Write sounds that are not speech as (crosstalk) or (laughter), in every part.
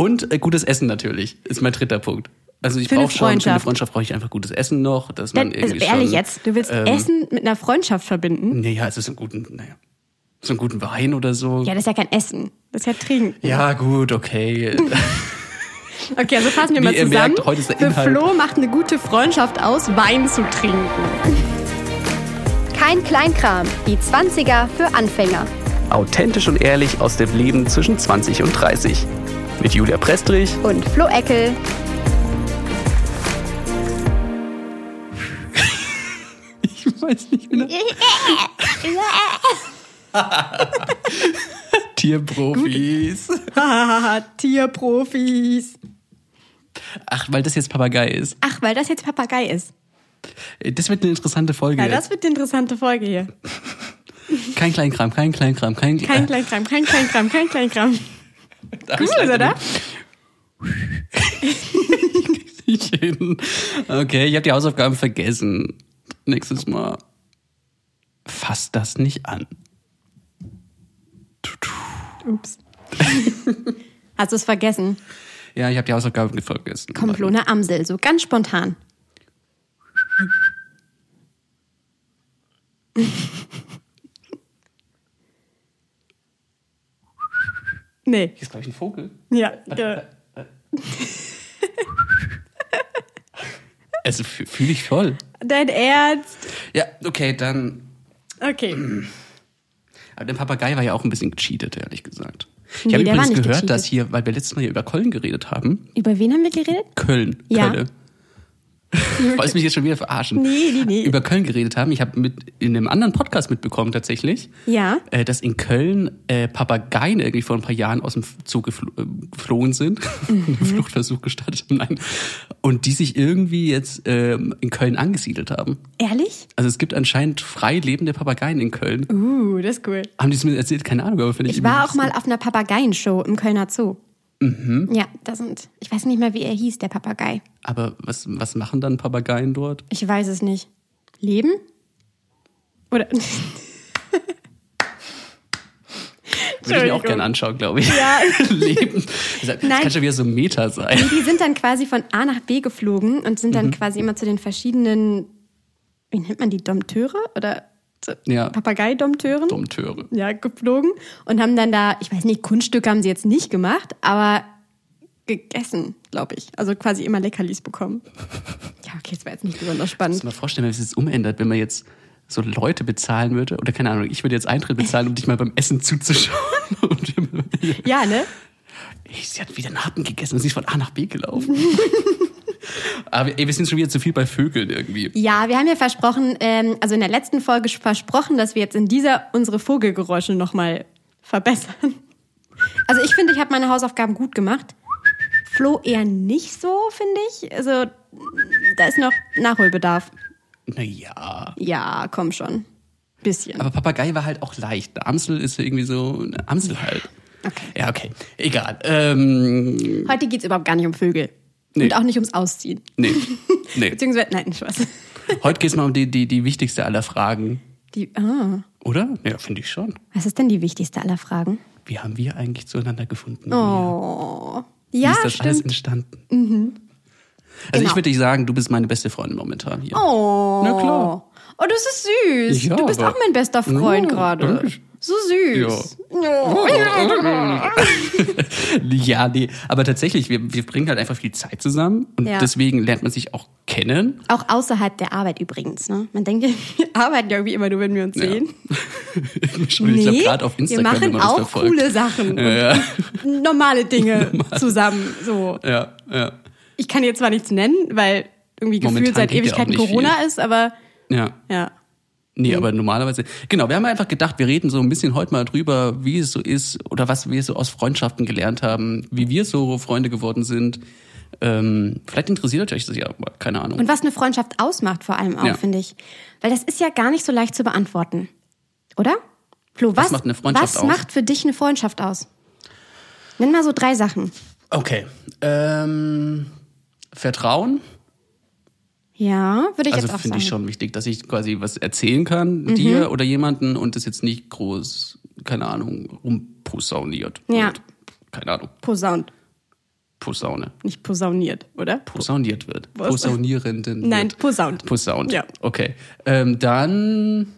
Und äh, gutes Essen natürlich, ist mein dritter Punkt. Also ich Für brauche schon, für eine Freundschaft. Brauche ich einfach gutes Essen noch, dass man Denn, also irgendwie ehrlich schon, jetzt, du willst ähm, Essen mit einer Freundschaft verbinden? Naja, es ist ein guten, naja, so einen guten Wein oder so. Ja, das ist ja kein Essen. Das ist ja Trinken. Ja, gut, okay. (laughs) Okay, also fassen wir Wie mal zusammen. merkt, heute ist der Für Inhalt- Flo macht eine gute Freundschaft aus, Wein zu trinken. Kein Kleinkram. Die 20er für Anfänger. Authentisch und ehrlich aus dem Leben zwischen 20 und 30. Mit Julia Prestrich. Und Flo Eckel. Ich weiß nicht mehr. (laughs) Tierprofis. (laughs) Tierprofis. Ach, weil das jetzt Papagei ist. Ach, weil das jetzt Papagei ist. Das wird eine interessante Folge. Ja, das wird eine interessante Folge hier. Kein Kleinkram, kein Kleinkram, kein Kein Kleinkram, kein Kleinkram, kein Kleinkram. (laughs) Gleich oder? nicht hin? (laughs) Okay, ich habe die Hausaufgaben vergessen. Nächstes Mal. Fass das nicht an. Ups. Hast du es vergessen? Ja, ich habe die Hausaufgaben vergessen. Eine Amsel, so ganz spontan. (laughs) Nee. Hier ist, glaube ich, ein Vogel. Ja. ja. (laughs) Also fühle ich voll. Dein Ernst? Ja, okay, dann. Okay. (clears throat) Aber der Papagei war ja auch ein bisschen gecheatet, ehrlich gesagt. Ich Nee, habe übrigens gehört, gecheatet. dass hier, weil wir letztes Mal hier über Köln geredet haben. Über wen haben wir geredet? Köln. Ja. Kölle. (laughs) Wolltest mich jetzt schon wieder verarschen? Nee, nee, nee. Über Köln geredet haben. Ich habe mit in einem anderen Podcast mitbekommen tatsächlich, Ja. äh, dass in Köln äh, Papageien irgendwie vor ein paar Jahren aus dem Zoo geflo äh, geflohen sind, (laughs) Mhm. einen Fluchtversuch gestartet haben, nein, und die sich irgendwie jetzt ähm, in Köln angesiedelt haben. Ehrlich? Also es gibt anscheinend frei lebende Papageien in Köln. Uh, das ist cool. Haben die es mir erzählt? Keine Ahnung, aber finde ich. Ich war auch mal auf einer Papageienshow im Kölner Zoo. Mhm. Ja, da sind, ich weiß nicht mehr, wie er hieß, der Papagei. Aber was, was machen dann Papageien dort? Ich weiß es nicht. Leben? Oder? (laughs) Würde ich mir auch gerne anschauen, glaube ich. Ja. (laughs) Leben. Das Nein. kann schon wieder so ein Meta sein. Die sind dann quasi von A nach B geflogen und sind Mhm. dann quasi immer zu den verschiedenen, wie nennt man die, Dompteure? Oder Ja. Papageidompteuren? Dompteure. Ja, geflogen und haben dann da, ich weiß nicht, Kunststücke haben sie jetzt nicht gemacht, aber gegessen, glaube ich. Also quasi immer Leckerlis bekommen. (laughs) Ja, okay, das war jetzt nicht besonders spannend. Muss mal vorstellen, wenn es jetzt umändert, wenn man jetzt so Leute bezahlen würde, oder keine Ahnung, ich würde jetzt Eintritt bezahlen, um dich mal beim Essen zuzuschauen. (laughs) Ja, ne? Ey, sie hat wieder einen Happen gegessen und sie ist von A nach B gelaufen. (laughs) Aber ey, wir sind schon wieder zu viel bei Vögeln irgendwie. Ja, wir haben ja versprochen, ähm, also in der letzten Folge versprochen, dass wir jetzt in dieser unsere Vogelgeräusche nochmal verbessern. Also ich finde, ich habe meine Hausaufgaben gut gemacht. Flo eher nicht so, finde ich. Also da ist noch Nachholbedarf. Naja. Ja, komm schon. Bisschen. Aber Papagei war halt auch leicht. Eine Amsel ist irgendwie so eine Amsel halt. Okay. Ja, okay. Egal. Ähm, Heute geht's überhaupt gar nicht um Vögel. Nee. Und auch nicht ums Ausziehen. nee. (laughs) Nee. Beziehungsweise, nein, Spaß. Heute geht's mal um die, die, die wichtigste aller Fragen. Die, ah, Oder? Ja, finde ich schon. was ist denn die wichtigste aller Fragen? Wie haben wir eigentlich zueinander gefunden? Oh. Wie Ja, ist das alles stimmt. entstanden? Also Genau. ich würde dich sagen, du bist meine beste Freundin momentan hier. Oh. Na klar. Oh, das ist süß. Ja, du bist auch mein bester Freund Ja, gerade. So süß. Oh. (laughs) Ja, nee. Aber tatsächlich, wir, wir bringen halt einfach viel Zeit zusammen und Ja. deswegen lernt man sich auch kennen. Auch außerhalb der Arbeit übrigens. Ne? Man denkt, ja, (laughs) wir arbeiten ja irgendwie immer nur, wenn wir uns Ja. sehen. (laughs) Schon, ich glaube, gerade auf wir Instagram, wenn machen man auch coole Sachen. Ja, ja. Normale Dinge zusammen. So. ja, ja. Ich kann jetzt zwar nichts nennen, weil irgendwie gefühlt Momentan seit ja auch Ewigkeiten Corona viel. ist, aber Ja. ja. Nee, aber normalerweise. Genau, wir haben einfach gedacht, wir reden so ein bisschen heute mal drüber, wie es so ist oder was wir so aus Freundschaften gelernt haben, wie wir so Freunde geworden sind. Ähm, vielleicht interessiert euch das ja, aber keine Ahnung. Und was eine Freundschaft ausmacht, vor allem auch, Ja. finde ich. Weil das ist ja gar nicht so leicht zu beantworten. Oder? Flo, was, macht eine Freundschaft was aus? macht für dich eine Freundschaft aus? Nenn mal so drei Sachen. Okay. Ähm, Vertrauen. Ja, würde ich Also jetzt auch finde sagen. ich schon wichtig, dass ich quasi was erzählen kann, dir oder jemanden und das jetzt nicht groß, keine Ahnung, rumposauniert. Ja. wird. Keine Ahnung. Posaunt. Posaune. Nicht posauniert, oder? Posauniert wird. Was? Posaunierenden. Nein, wird. posaunt. Posaunt. Ja. Okay. Ähm, dann.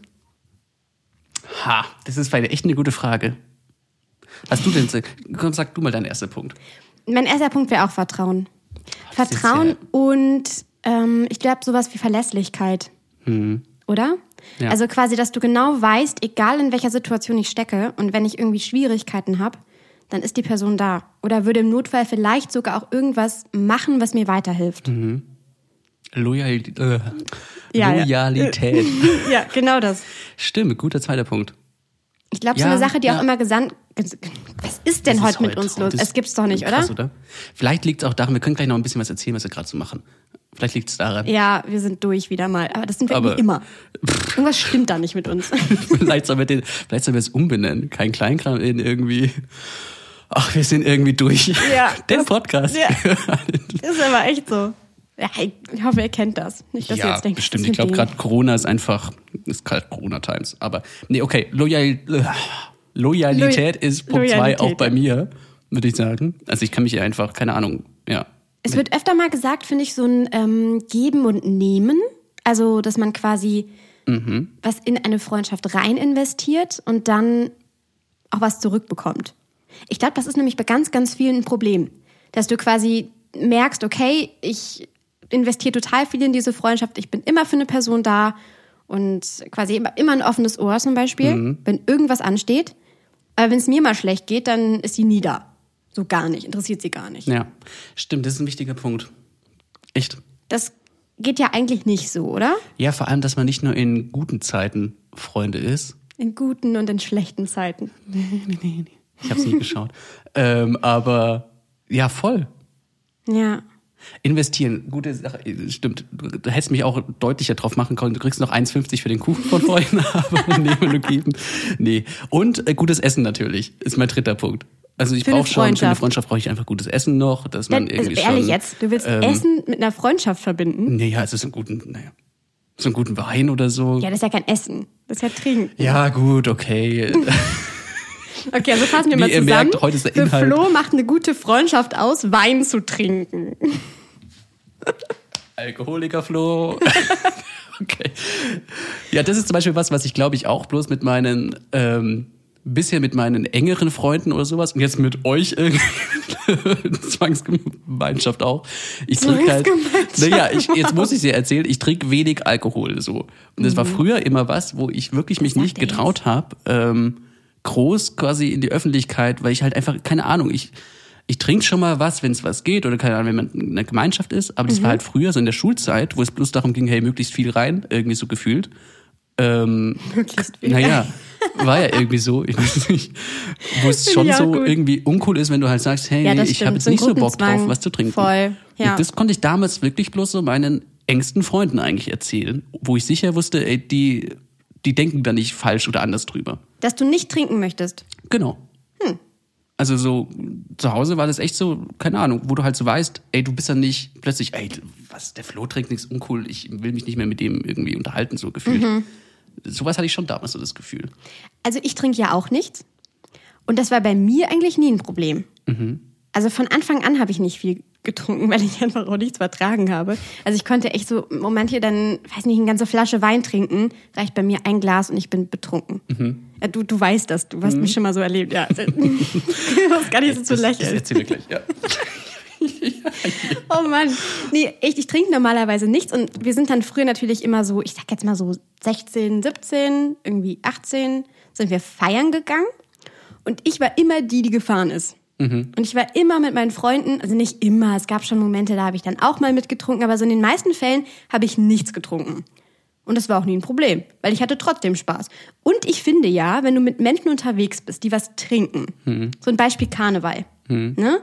Ha, das ist echt eine gute Frage. Hast du denn. Komm, sag du mal deinen ersten Punkt. Mein erster Punkt wäre auch Vertrauen. Ist Vertrauen ja- und ähm, ich glaube sowas wie Verlässlichkeit. Oder? Ja. Also quasi, dass du genau weißt, egal in welcher Situation ich stecke und wenn ich irgendwie Schwierigkeiten habe, dann ist die Person da. Oder würde im Notfall vielleicht sogar auch irgendwas machen, was mir weiterhilft. Loyal äh, Ja, ja. Loyalität. (laughs) Ja, genau das. Stimmt, guter zweiter Punkt. Ich glaube, so Ja, eine Sache, die ja. auch immer gesandt. Was ist denn heute ist mit uns los? Es gibt's doch nicht, krass, oder? oder? Vielleicht liegt es auch daran, wir können gleich noch ein bisschen was erzählen, was wir gerade so machen. Vielleicht liegt es daran. Ja, wir sind durch wieder mal. Aber das sind wir Aber- immer. Irgendwas stimmt da nicht mit uns. (laughs) vielleicht sollen wir den, vielleicht sollen wir es umbenennen. Kein Kleinkram in irgendwie. Ach, wir sind irgendwie durch. Ja, Den das- Podcast. ja. (laughs) ist aber echt so. Ich hoffe, ihr kennt das. Nicht, dass ihr ja, jetzt denkt, bestimmt. Ich glaube, gerade Corona ist einfach, ist gerade Corona-Times. Aber, nee, okay, Loyal, äh, Loyalität Loy- ist Punkt zwei Loyalität, auch bei mir, würde ich sagen. Also ich kann mich einfach, keine Ahnung, ja. Es wird öfter mal gesagt, finde ich, so ein ähm, Geben und Nehmen. Also, dass man quasi Mhm. was in eine Freundschaft rein investiert und dann auch was zurückbekommt. Ich glaube, das ist nämlich bei ganz, ganz vielen ein Problem. Dass du quasi merkst, okay, ich investiere total viel in diese Freundschaft, ich bin immer für eine Person da und quasi immer, immer ein offenes Ohr zum Beispiel, Mhm. wenn irgendwas ansteht. Aber wenn es mir mal schlecht geht, dann ist sie nie da. So gar nicht, interessiert sie gar nicht. Ja, stimmt, das ist ein wichtiger Punkt. Echt. Das geht ja eigentlich nicht so, oder? Ja, vor allem, dass man nicht nur in guten Zeiten Freunde ist. In guten und in schlechten Zeiten. (laughs) Ich habe es nie geschaut. Ähm, aber ja, voll. Ja. Investieren, gute Sache, stimmt. Du, du hättest mich auch deutlicher drauf machen können. Du kriegst noch 1,50 für den Kuchen von vorhin, (laughs) aber nehmen und geben. Nee. Und äh, gutes Essen natürlich, ist mein dritter Punkt. Also ich brauche schon, für eine Freundschaft. Brauche ich einfach gutes Essen noch, dass man Dann, also irgendwie ehrlich schon, jetzt, du willst ähm, Essen mit einer Freundschaft verbinden? Nee, ja, es ist ein guten, naja, so einen guten Wein oder so. Ja, das ist ja kein Essen. Das ist ja Trinken. Ja, gut, okay. (laughs) Okay, also fassen wir Wie mal ihr zusammen. merkt, heute ist der Für Inhalt- Flo macht eine gute Freundschaft aus, Wein zu trinken. Alkoholiker Flo. (laughs) okay. Ja, das ist zum Beispiel was, was ich glaube ich auch bloß mit meinen, ähm, bisher mit meinen engeren Freunden oder sowas und jetzt mit euch irgendwie (laughs) Zwangsgemeinschaft auch. Ich trinke halt, Zwangsgemeinschaft. naja, ich, jetzt muss ich dir erzählen, ich trinke wenig Alkohol so. Und das war früher immer was, wo ich wirklich mich nicht getraut habe, ähm, groß quasi in die Öffentlichkeit, weil ich halt einfach, keine Ahnung, ich, ich trinke schon mal was, wenn es was geht oder keine Ahnung, wenn man in einer Gemeinschaft ist, aber das war halt früher so in der Schulzeit, wo es bloß darum ging, hey, möglichst viel rein, irgendwie so gefühlt. Ähm, Möglichst viel. naja, war ja irgendwie so, ich weiß nicht, wo es (laughs) schon so gut. irgendwie uncool ist, wenn du halt sagst, hey, Ja, ich habe jetzt so nicht so Bock drauf, was zu trinken. Voll, ja. Und das konnte ich damals wirklich bloß so meinen engsten Freunden eigentlich erzählen, wo ich sicher wusste, ey, die, die denken da nicht falsch oder anders drüber. Dass du nicht trinken möchtest. Genau. Hm. Also so zu Hause war das echt so, keine Ahnung, wo du halt so weißt, ey, du bist dann nicht plötzlich, ey, was, der Flo trinkt nichts uncool, ich will mich nicht mehr mit dem irgendwie unterhalten, so gefühlt. Mhm. Sowas hatte ich schon damals so das Gefühl. Also ich trinke ja auch nichts. Und das war bei mir eigentlich nie ein Problem. Also von Anfang an habe ich nicht viel getrunken, (laughs) weil ich einfach auch nichts vertragen habe. Also ich konnte echt so Momente dann, weiß nicht, eine ganze Flasche Wein trinken, reicht bei mir ein Glas und ich bin betrunken. Ja, du, du weißt das, du hast mich schon mal so erlebt. Ja, (laughs) das ist gar nicht so zu Das, das lächeln. erzähl mir gleich, ja. (laughs) Oh Mann. Nee, echt, ich trinke normalerweise nichts und wir sind dann früher natürlich immer so, ich sag jetzt mal so 16, 17, irgendwie 18, sind wir feiern gegangen und ich war immer die, die gefahren ist. Und ich war immer mit meinen Freunden, also nicht immer, es gab schon Momente, da habe ich dann auch mal mitgetrunken, aber so in den meisten Fällen habe ich nichts getrunken. Und das war auch nie ein Problem, weil ich hatte trotzdem Spaß. Und ich finde ja, wenn du mit Menschen unterwegs bist, die was trinken, so ein Beispiel Karneval, ne?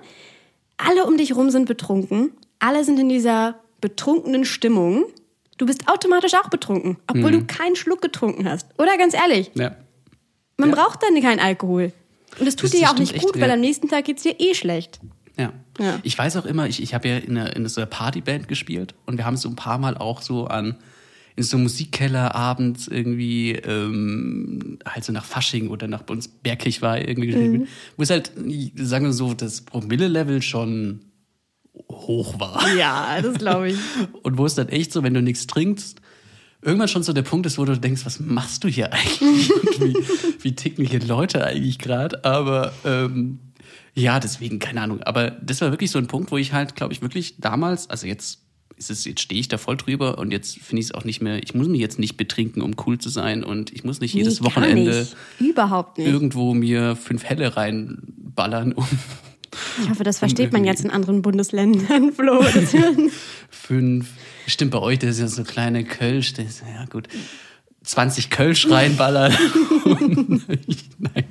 alle um dich rum sind betrunken, alle sind in dieser betrunkenen Stimmung. Du bist automatisch auch betrunken, obwohl du keinen Schluck getrunken hast. Oder ganz ehrlich, ja. man Ja. braucht dann keinen Alkohol. Und das tut Das- dir ja auch nicht gut, echt, weil ja. am nächsten Tag geht's dir eh schlecht. Ja. Ja. Ich weiß auch immer, ich, ich habe ja in einer, in so einer Partyband gespielt und wir haben so ein paar Mal auch so an in so einem Musikkeller abends irgendwie ähm, halt so nach Fasching oder nach bei uns Bergkirch war irgendwie gespielt, Mhm. wo es halt, sagen wir so, das Promille-Level schon hoch war. Ja, das glaube ich. (laughs) Und wo es dann echt so, wenn du nichts trinkst, irgendwann schon so der Punkt ist, wo du denkst, was machst du hier eigentlich? (laughs) Und wie, wie ticken hier Leute eigentlich gerade? Aber ähm, ja, deswegen, keine Ahnung. Aber das war wirklich so ein Punkt, wo ich halt, glaube ich, wirklich damals, also jetzt ist es, jetzt stehe ich da voll drüber und jetzt finde ich es auch nicht mehr, ich muss mich jetzt nicht betrinken, um cool zu sein und ich muss nicht jedes Nee, Wochenende nicht. Überhaupt nicht. irgendwo mir fünf Helle reinballern, um Ich hoffe, das versteht man jetzt in anderen Bundesländern, (laughs) Flo. Fünf, stimmt bei euch, das ist ja so kleine Kölsch, das ist, ja gut, 20 Kölsch reinballern. (laughs) Nein.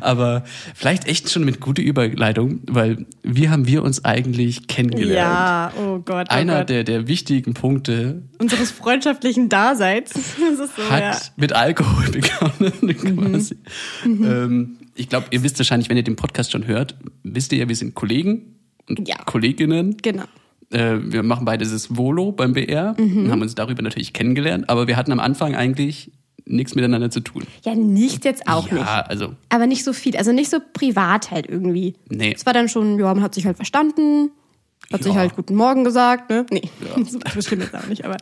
Aber vielleicht echt schon mit guter Überleitung, weil wie haben wir uns eigentlich kennengelernt? ja, oh Gott. Oh Einer Gott. der, der wichtigen Punkte unseres freundschaftlichen Daseins. (laughs) Das ist so, hat ja. mit Alkohol begonnen quasi. Ähm, ich glaube, ihr wisst wahrscheinlich, wenn ihr den Podcast schon hört, wisst ihr ja, wir sind Kollegen und Ja. Kolleginnen. Genau. Äh, wir machen beide das Volo beim BR und haben uns darüber natürlich kennengelernt, aber wir hatten am Anfang eigentlich nichts miteinander zu tun. Ja, nicht jetzt auch ja, nicht. also Aber nicht so viel. Also nicht so privat halt irgendwie. Nee. Es war dann schon, ja, man hat sich halt verstanden, hat Ja. sich halt guten Morgen gesagt, ne? Nee, (laughs) so das stimmt jetzt auch nicht, aber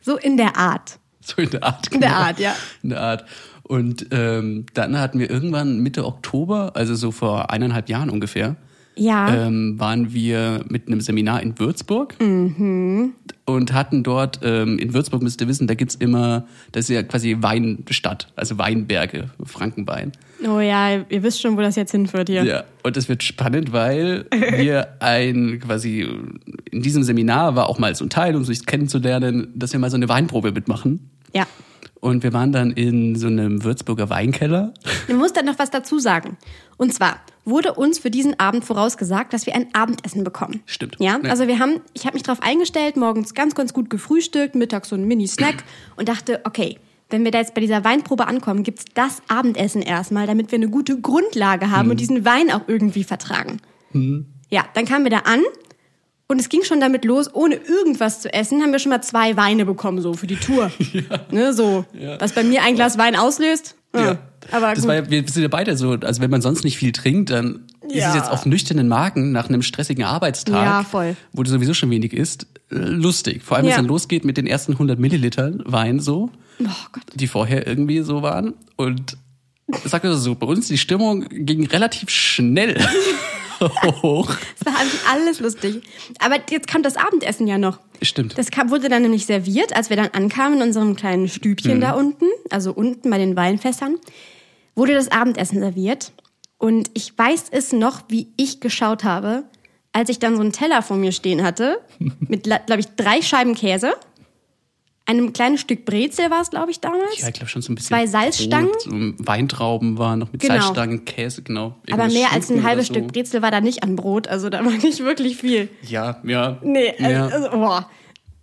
so in der Art. so in der Art. In der genau. Art, ja. In der Art. Und ähm, dann hatten wir irgendwann Mitte Oktober, also so vor eineinhalb Jahren ungefähr, Ja. ähm, waren wir mit einem Seminar in Würzburg Mhm. und hatten dort, ähm, in Würzburg müsst ihr wissen, da gibt's immer, das ist ja quasi Weinstadt, also Weinberge, Frankenwein. Oh ja, ihr wisst schon, wo das jetzt hinführt hier. Ja, und es wird spannend, weil wir ein quasi in diesem Seminar war auch mal so ein Teil, um sich kennenzulernen, dass wir mal so eine Weinprobe mitmachen. Ja. Und wir waren dann in so einem Würzburger Weinkeller. Ich muss dann noch was dazu sagen. Und zwar wurde uns für diesen Abend vorausgesagt, dass wir ein Abendessen bekommen. Stimmt. Ja, Ja. also wir haben, ich habe mich darauf eingestellt, morgens ganz, ganz gut gefrühstückt, mittags so ein Mini-Snack (clears throat) und dachte, okay, wenn wir da jetzt bei dieser Weinprobe ankommen, gibt's das Abendessen erstmal, damit wir eine gute Grundlage haben Mhm. und diesen Wein auch irgendwie vertragen. Ja, dann kamen wir da an und es ging schon damit los, ohne irgendwas zu essen, haben wir schon mal zwei Weine bekommen, so für die Tour. (laughs) Ne, so, was bei mir ein Glas Wein auslöst. Ja. Aber das gut. war ja, wir sind ja beide so, also wenn man sonst nicht viel trinkt, dann ist Ja. es jetzt auf nüchternen Magen nach einem stressigen Arbeitstag, Ja, voll. wo du sowieso schon wenig isst, lustig. Vor allem, wenn es Ja. dann losgeht mit den ersten 100 Millilitern Wein so, oh Gott. die vorher irgendwie so waren. Und ich sag mal so, bei uns die Stimmung ging relativ schnell (laughs) hoch. (laughs) Es war alles lustig. Aber jetzt kam das Abendessen ja noch. Stimmt. Das kam, wurde dann nämlich serviert, als wir dann ankamen in unserem kleinen Stübchen Mhm. da unten, also unten bei den Weinfässern, wurde das Abendessen serviert. Und ich weiß es noch, wie ich geschaut habe, als ich dann so einen Teller vor mir stehen hatte, (laughs) mit, glaube ich, drei Scheiben Käse, einem kleinen Stück Brezel war es, glaube ich, damals. Ja, ich glaube schon so ein bisschen. Zwei Salzstangen? Brot, Weintrauben waren noch mit Genau. Salzstangen, Käse, genau. Aber mehr als ein Schinken halbes so. Stück Brezel war da nicht an Brot, also da war nicht wirklich viel. Ja, ja. Nee, ja. also, also boah.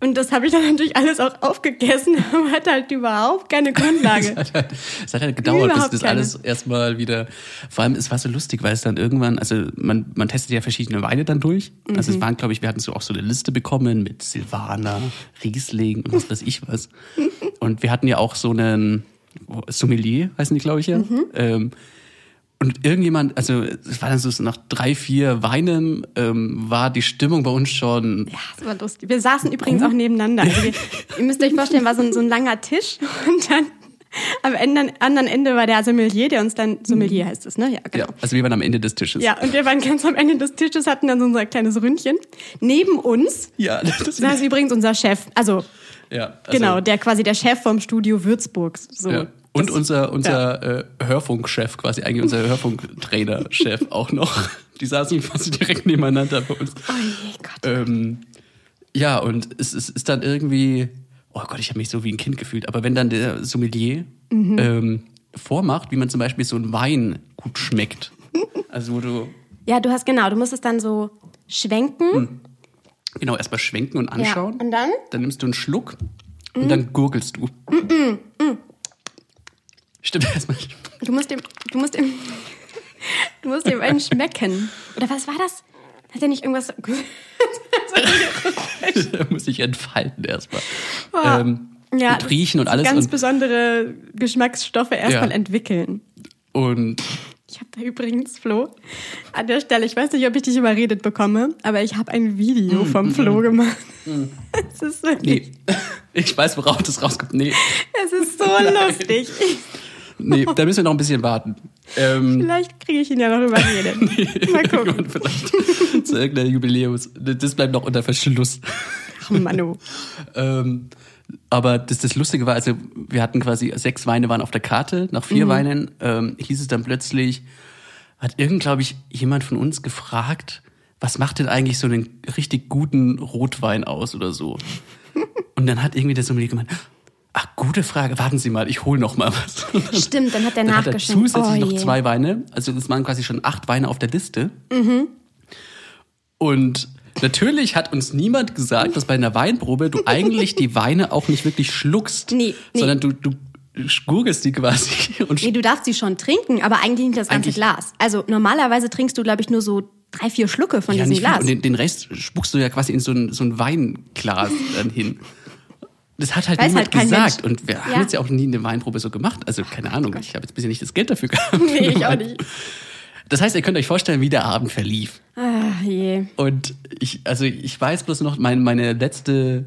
Und das habe ich dann natürlich alles auch aufgegessen, (laughs) aber hat halt überhaupt keine Grundlage. (laughs) hat halt, es hat halt gedauert, bis Überhaupt das keine. alles erstmal wieder. Vor allem, es war so lustig, weil es dann irgendwann, also man, man testet ja verschiedene Weine dann durch. Also Mhm. es waren, glaube ich, wir hatten so auch so eine Liste bekommen mit Silvaner, Riesling und was weiß ich was. (laughs) Und wir hatten ja auch so einen Sommelier, heißen die, glaube ich ja. Mhm. Ähm, und irgendjemand, also es war dann so nach drei, vier Weinen, ähm, war die Stimmung bei uns schon Ja, das war lustig. Wir saßen übrigens auch nebeneinander. Also wir, (laughs) ihr müsst euch vorstellen, war so ein, so ein langer Tisch (laughs) und dann am Ende, anderen Ende war der Sommelier, der uns dann, Sommelier heißt es, ne? Ja, genau. Ja, also wir waren am Ende des Tisches. Ja, und wir waren ganz am Ende des Tisches, hatten dann so unser kleines Ründchen. Neben uns ja (laughs) das saß übrigens unser Chef, also, ja, also, genau, der quasi der Chef vom Studio Würzburg. So. Ja. Und Das- unser, unser äh, Hörfunkchef, quasi eigentlich unser Hörfunktrainer-Chef (laughs) auch noch. Die saßen quasi direkt nebeneinander bei uns. Oh je, Gott. Ähm, ja, und es, es ist dann irgendwie, oh Gott, ich habe mich so wie ein Kind gefühlt. Aber wenn dann der Sommelier Mhm. ähm, vormacht, wie man zum Beispiel so einen Wein gut schmeckt, (laughs) also wo du Ja, du hast genau, du musst es dann so schwenken. genau erstmal schwenken und anschauen, Ja, und dann? dann nimmst du einen Schluck und dann gurgelst du. Stimmt erstmal. Du musst dem, du musst dem, (laughs) du musst dem einen schmecken. Oder was war das? Hat er nicht irgendwas? (laughs) da muss ich entfalten erstmal. Ah. Ähm, Ja, und riechen und alles. Ganz Und, besondere Geschmacksstoffe erstmal Ja. entwickeln. und Ich habe da übrigens, Flo, an der Stelle, ich weiß nicht, ob ich dich überredet bekomme, aber ich habe ein Video vom Flo gemacht. Es ist wirklich, Nee. (laughs) Ich weiß, worauf das rauskommt. Nee. es ist so lustig. Nee, da müssen wir noch ein bisschen warten. Ähm, Vielleicht kriege ich ihn ja noch überredet. (laughs) Mal gucken. vielleicht zu irgendeiner Jubiläums. Das bleibt noch unter Verschluss. Ach, Manu. Ähm, aber das, das Lustige war, also wir hatten quasi sechs Weine waren auf der Karte. Nach vier Weinen ähm, hieß es dann plötzlich, hat irgend, glaube ich, jemand von uns gefragt, was macht denn eigentlich so einen richtig guten Rotwein aus oder so? (laughs) Und dann hat irgendwie der Sommelier gemeint, ach, gute Frage, warten Sie mal, ich hol noch mal was. Stimmt, dann hat er dann hat er nachgeschenkt. zusätzlich Oh noch je. zwei Weine. Also das waren quasi schon acht Weine auf der Liste. Mhm. Und natürlich hat uns niemand gesagt, dass bei einer Weinprobe du eigentlich die Weine auch nicht wirklich schluckst, Nee, nee. sondern du, du gurgelst die quasi. Und Nee, du darfst sie schon trinken, aber eigentlich nicht das ganze Glas. Also normalerweise trinkst du, glaube ich, nur so drei, vier Schlucke von ja, diesem nicht viel. Glas. Und den, den Rest spuckst du ja quasi in so ein, so ein Weinglas dann hin. Das hat halt Weiß niemand halt gesagt. Mensch. Und wir haben Ja. jetzt ja auch nie eine Weinprobe so gemacht. Also keine Ahnung, ich habe jetzt bisher nicht das Geld dafür gehabt. (laughs) nee, ich auch nicht. Das heißt, ihr könnt euch vorstellen, wie der Abend verlief. Ah, je. Und ich, also ich weiß bloß noch, mein, meine letzte,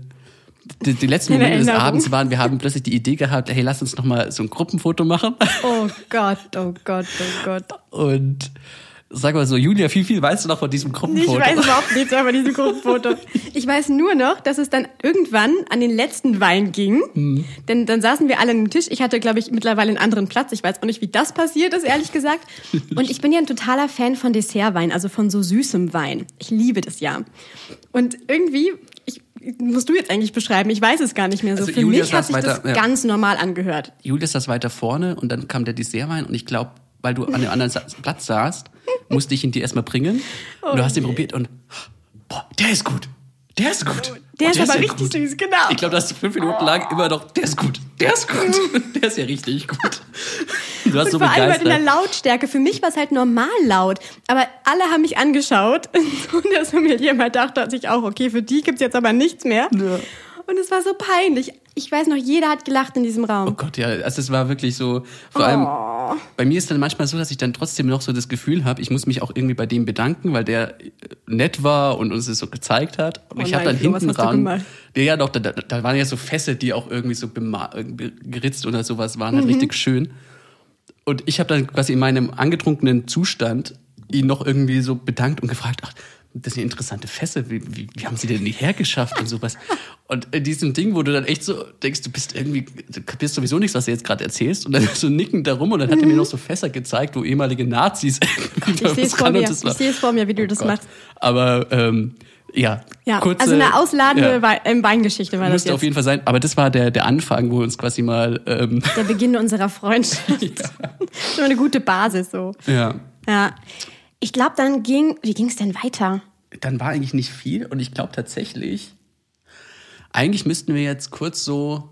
die, die letzten Momente des. Abends waren, wir haben plötzlich die Idee gehabt, hey, lass uns noch mal so ein Gruppenfoto machen. Oh Gott, oh Gott, oh Gott. Und sag mal so, Julia, wie viel weißt du noch von diesem Ich Gruppenfoto? weiß überhaupt nichts mehr von diesem Gruppenfoto. (laughs) Ich weiß nur noch, dass es dann irgendwann an den letzten Wein ging. Mhm. Denn dann saßen wir alle an dem Tisch. Ich hatte, glaube ich, mittlerweile einen anderen Platz. Ich weiß auch nicht, wie das passiert ist, ehrlich gesagt. (laughs) Und ich bin ja ein totaler Fan von Dessertwein, also von so süßem Wein. Ich liebe das ja. Und irgendwie, ich, musst du jetzt eigentlich beschreiben, ich weiß es gar nicht mehr so. Also Für Julia mich hat sich das weiter, ja. ganz normal angehört. Julia saß weiter vorne und dann kam der Dessertwein und ich glaube, weil du an dem anderen Platz saßt, musste ich ihn dir erstmal bringen. und du hast ihn probiert und boah, der ist gut. Der ist gut. Der Oh, ist aber ja richtig gut. süß, genau. Ich glaube, du hast fünf Minuten lang immer noch, der ist gut, der ist gut, (laughs) der ist ja richtig gut. Du warst Und so vor allem halt in der begeistert. Lautstärke. Für mich war es halt normal laut. Aber alle haben mich angeschaut. (laughs) Und der Sommelier mal dachte sich auch, okay, für die gibt's jetzt aber nichts mehr. Und es war so peinlich. Ich weiß noch, jeder hat gelacht in diesem Oh Raum. Gott, ja, also es war wirklich so, vor Oh. allem, bei mir ist dann manchmal so, dass ich dann trotzdem noch so das Gefühl habe, ich muss mich auch irgendwie bei dem bedanken, weil der äh, nett war und uns das so gezeigt hat. Aber Oh ich habe dann Flo, hinten ran, gemacht? ja, doch, da, da, waren ja so Fässer, die auch irgendwie so geritzt oder sowas waren, Mhm. halt richtig schön. Und ich habe dann quasi in meinem angetrunkenen Zustand ihn noch irgendwie so bedankt und gefragt, ach, das sind ja interessante Fässer, wie, wie, wie haben sie denn die hergeschafft und sowas. Und in diesem Ding, wo du dann echt so denkst, du bist irgendwie, du kapierst sowieso nichts, was du jetzt gerade erzählst und dann (laughs) so nickend darum und dann hat er mir noch so Fässer gezeigt, wo ehemalige Nazis irgendwie (laughs) Ich sehe es vor mir. das Ich sehe es vor mir, wie du Oh das Gott. machst. Aber ähm, ja, Ja, kurze, also eine ausladende ja, Wei- ähm, Weingeschichte war das musste auf jetzt. jeden Fall sein. Aber das war der, der Anfang, wo wir uns quasi mal, ähm, Der Beginn unserer Freundschaft. (laughs) Schon mal eine gute Basis so. ja, Ja. Ich glaube, dann ging, wie ging es denn weiter? dann war eigentlich nicht viel und ich glaube tatsächlich, eigentlich müssten wir jetzt kurz so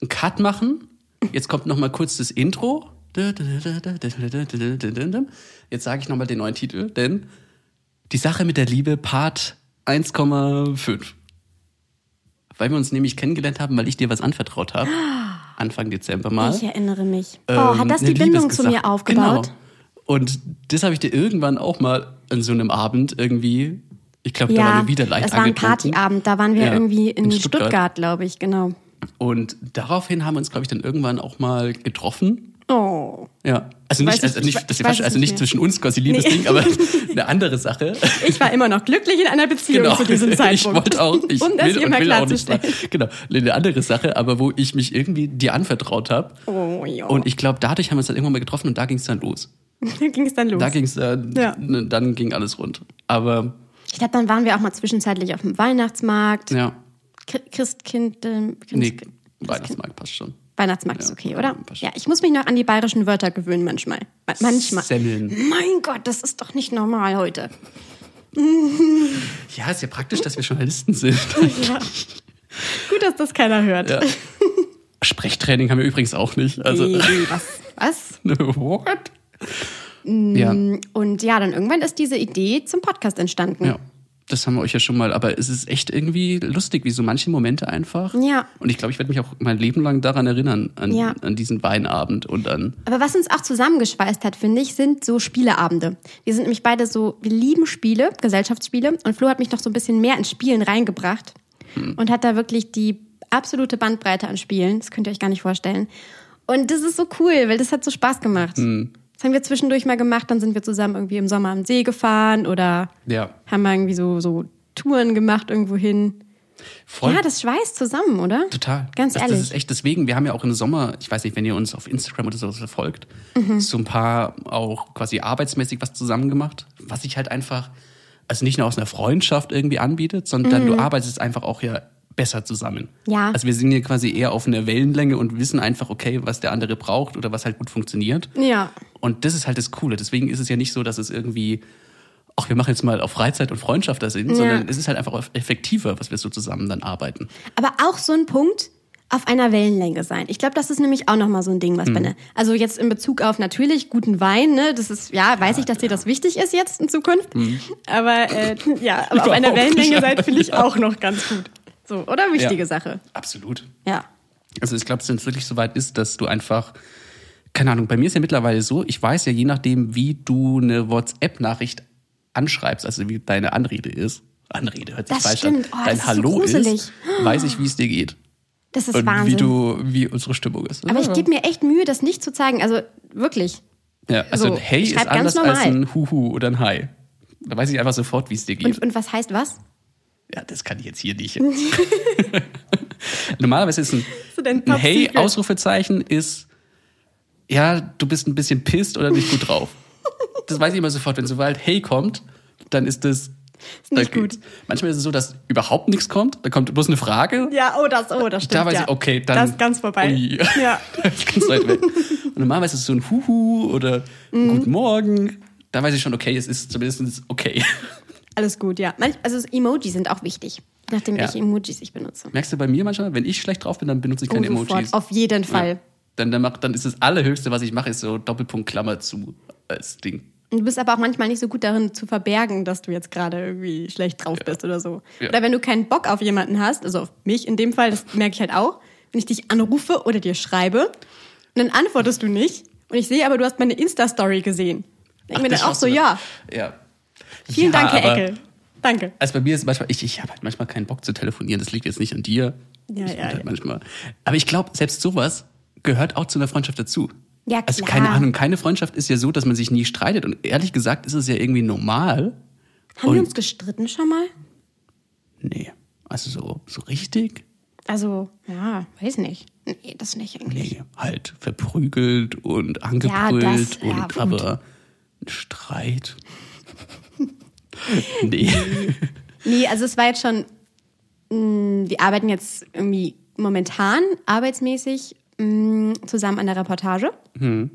einen Cut machen. Jetzt kommt noch mal kurz das Intro. Jetzt sage ich noch mal den neuen Titel, denn die Sache mit der Liebe Part 1,5. Weil wir uns nämlich kennengelernt haben, weil ich dir was anvertraut habe. (gasps) Anfang Dezember mal. Ich erinnere mich. Oh, Ähm, hat das eine die Bindung zu mir aufgebaut? Genau. Und das habe ich dir irgendwann auch mal an so einem Abend irgendwie, ich glaube, da waren wir wieder leicht das war ein. Partyabend. Da waren wir Ja, irgendwie in, in Stuttgart, Stuttgart. glaube ich, genau. Und daraufhin haben wir uns, glaube ich, dann irgendwann auch mal getroffen. Oh. Ja. Also nicht, ich- also ich nicht, ich es also nicht zwischen uns quasi Liebesding, aber (laughs) eine andere Sache. Ich war immer noch glücklich in einer Beziehung zu diesem Genau. (laughs) Ich Zeitpunkt. wollte auch, ich um das will hier und mal will auch nicht. Genau, eine andere Sache, aber wo ich mich irgendwie dir anvertraut habe. Oh, ja. Und ich glaube, dadurch haben wir uns dann irgendwann mal getroffen und da ging es dann los. (laughs) Dann ging es dann los. Da ging es, äh, Ja. dann ging alles rund. Aber ich glaube, dann waren wir auch mal zwischenzeitlich auf dem Weihnachtsmarkt. ja, Christ- Christkind, Christ- nee, Christkind- Weihnachtsmarkt passt schon. Weihnachtsmarkt ist Ja, okay, oder? Ja, ich muss mich noch an die bayerischen Wörter gewöhnen manchmal. Ma- Manchmal. Semmeln. Mein Gott, das ist doch nicht normal heute. (laughs) Ja, ist ja praktisch, dass wir Journalisten sind. (laughs) Gut, dass das keiner hört. Ja. Sprechtraining haben wir übrigens auch nicht. Also, was? Was? what? Ja, Und ja, dann irgendwann ist diese Idee zum Podcast entstanden. ja. Das haben wir euch ja schon mal, aber es ist echt irgendwie lustig, wie so manche Momente einfach. Ja. Und ich glaube, ich werde mich auch mein Leben lang daran erinnern, an, Ja. an diesen Weinabend und an. Aber was uns auch zusammengeschweißt hat, finde ich, sind so Spieleabende. Wir sind nämlich beide so, wir lieben Spiele, Gesellschaftsspiele. Und Flo hat mich noch so ein bisschen mehr ins Spielen reingebracht und hat da wirklich die absolute Bandbreite an Spielen. Das könnt ihr euch gar nicht vorstellen. Und das ist so cool, weil das hat so Spaß gemacht. Das haben wir zwischendurch mal gemacht, dann sind wir zusammen irgendwie im Sommer am See gefahren oder Ja. haben wir irgendwie so, so Touren gemacht irgendwo hin. Voll. Ja, das schweißt zusammen, oder? Total. Ganz das, ehrlich. Das ist echt deswegen, wir haben ja auch im Sommer, ich weiß nicht, wenn ihr uns auf Instagram oder so verfolgt, Mhm. so ein paar auch quasi arbeitsmäßig was zusammen gemacht, was sich halt einfach, also nicht nur aus einer Freundschaft irgendwie anbietet, sondern du arbeitest einfach auch ja besser zusammen. Mhm. Ja. Also wir sind hier quasi eher auf einer Wellenlänge und wissen einfach, okay, was der andere braucht oder was halt gut funktioniert. Ja. Und das ist halt das Coole. Deswegen ist es ja nicht so, dass es irgendwie, ach, wir machen jetzt mal auf Freizeit und Freundschaft das sind, sondern es ist halt einfach effektiver, was wir so zusammen dann arbeiten. Aber auch so ein Punkt auf einer Wellenlänge sein. Ich glaube, das ist nämlich auch nochmal so ein Ding, Mhm. was Benne. Also jetzt in Bezug auf natürlich guten Wein, ne, das ist, ja, weiß ich, dass dir das wichtig ist jetzt in Zukunft. Aber äh, ja, (laughs) aber auf einer Mhm. Wellenlänge seid, finde ich ja. (laughs) auch noch ganz gut. So, oder? Wichtige Ja. Sache. Absolut. Ja. Also ich glaube, wenn es wirklich so weit ist, dass du einfach, keine Ahnung, bei mir ist ja mittlerweile so, ich weiß ja je nachdem, wie du eine WhatsApp-Nachricht anschreibst, also wie deine Anrede ist, Anrede hört sich Das falsch stimmt. an, Oh, dein so Hallo gruselig. ist, weiß ich, wie es dir geht. Das ist und Wahnsinn. wie du, wie unsere Stimmung ist. aber ich gebe mir echt Mühe, das nicht zu zeigen. Also wirklich. ja, also so, ein Hey ist anders als ein Huhu oder ein Hi. Da weiß ich einfach sofort, wie es dir geht. Und, und was heißt was? Ja, das kann ich jetzt hier nicht. (laughs) Normalerweise ist ein, So ein Top Hey, Secret. Ausrufezeichen ist, ja, du bist ein bisschen pisst oder nicht gut drauf. Das weiß ich immer sofort. Wenn sobald Hey kommt, dann ist das. Ist nicht da gut. Manchmal ist es so, dass überhaupt nichts kommt. Da kommt bloß eine Frage. Ja, oh, das, oh, das stimmt. da weiß ja. ich, okay, dann. Das ist ganz vorbei. Ui. Ja. (laughs) das ist ganz weit weg. Und normalerweise ist es so ein Huhu oder Mhm. Guten Morgen. Da weiß ich schon, okay, es ist zumindest okay. Alles gut, ja. Also Emojis sind auch wichtig, nachdem, Ja. welche Emojis ich benutze. Merkst du bei mir manchmal, wenn ich schlecht drauf bin, dann benutze ich keine oh, sofort, Emojis. auf jeden Fall. Ja. Dann, dann, mach, dann ist das Allerhöchste, was ich mache, ist so Doppelpunkt Klammer zu als Ding. Du bist aber auch manchmal nicht so gut darin zu verbergen, dass du jetzt gerade irgendwie schlecht drauf bist oder so. Ja. Oder wenn du keinen Bock auf jemanden hast, also auf mich in dem Fall, das merke ich halt auch, wenn ich dich anrufe oder dir schreibe und dann antwortest du nicht und ich sehe aber, du hast meine Insta-Story gesehen. Denk mir das dann auch so, ja, Ja. Vielen ja, Dank, Herr Eckel. Danke. Also bei mir ist manchmal, ich, ich habe halt manchmal keinen Bock zu telefonieren. Das liegt jetzt nicht an dir. Ja, ich ja, halt ja. manchmal. Aber ich glaube, selbst sowas gehört auch zu einer Freundschaft dazu. Ja, Also klar. keine Ahnung, keine Freundschaft ist ja so, dass man sich nie streitet. Und ehrlich gesagt ist es ja irgendwie normal. Haben Und- wir uns gestritten schon mal? Nee. Also so, so richtig? Also, ja, weiß nicht. Nee, das nicht eigentlich. Nee, halt verprügelt und angebrüllt das- ja, und gut. aber ein Streit. (laughs) nee. Nee, also es war jetzt schon, mh, wir arbeiten jetzt irgendwie momentan arbeitsmäßig mh, zusammen an der Reportage. Hm.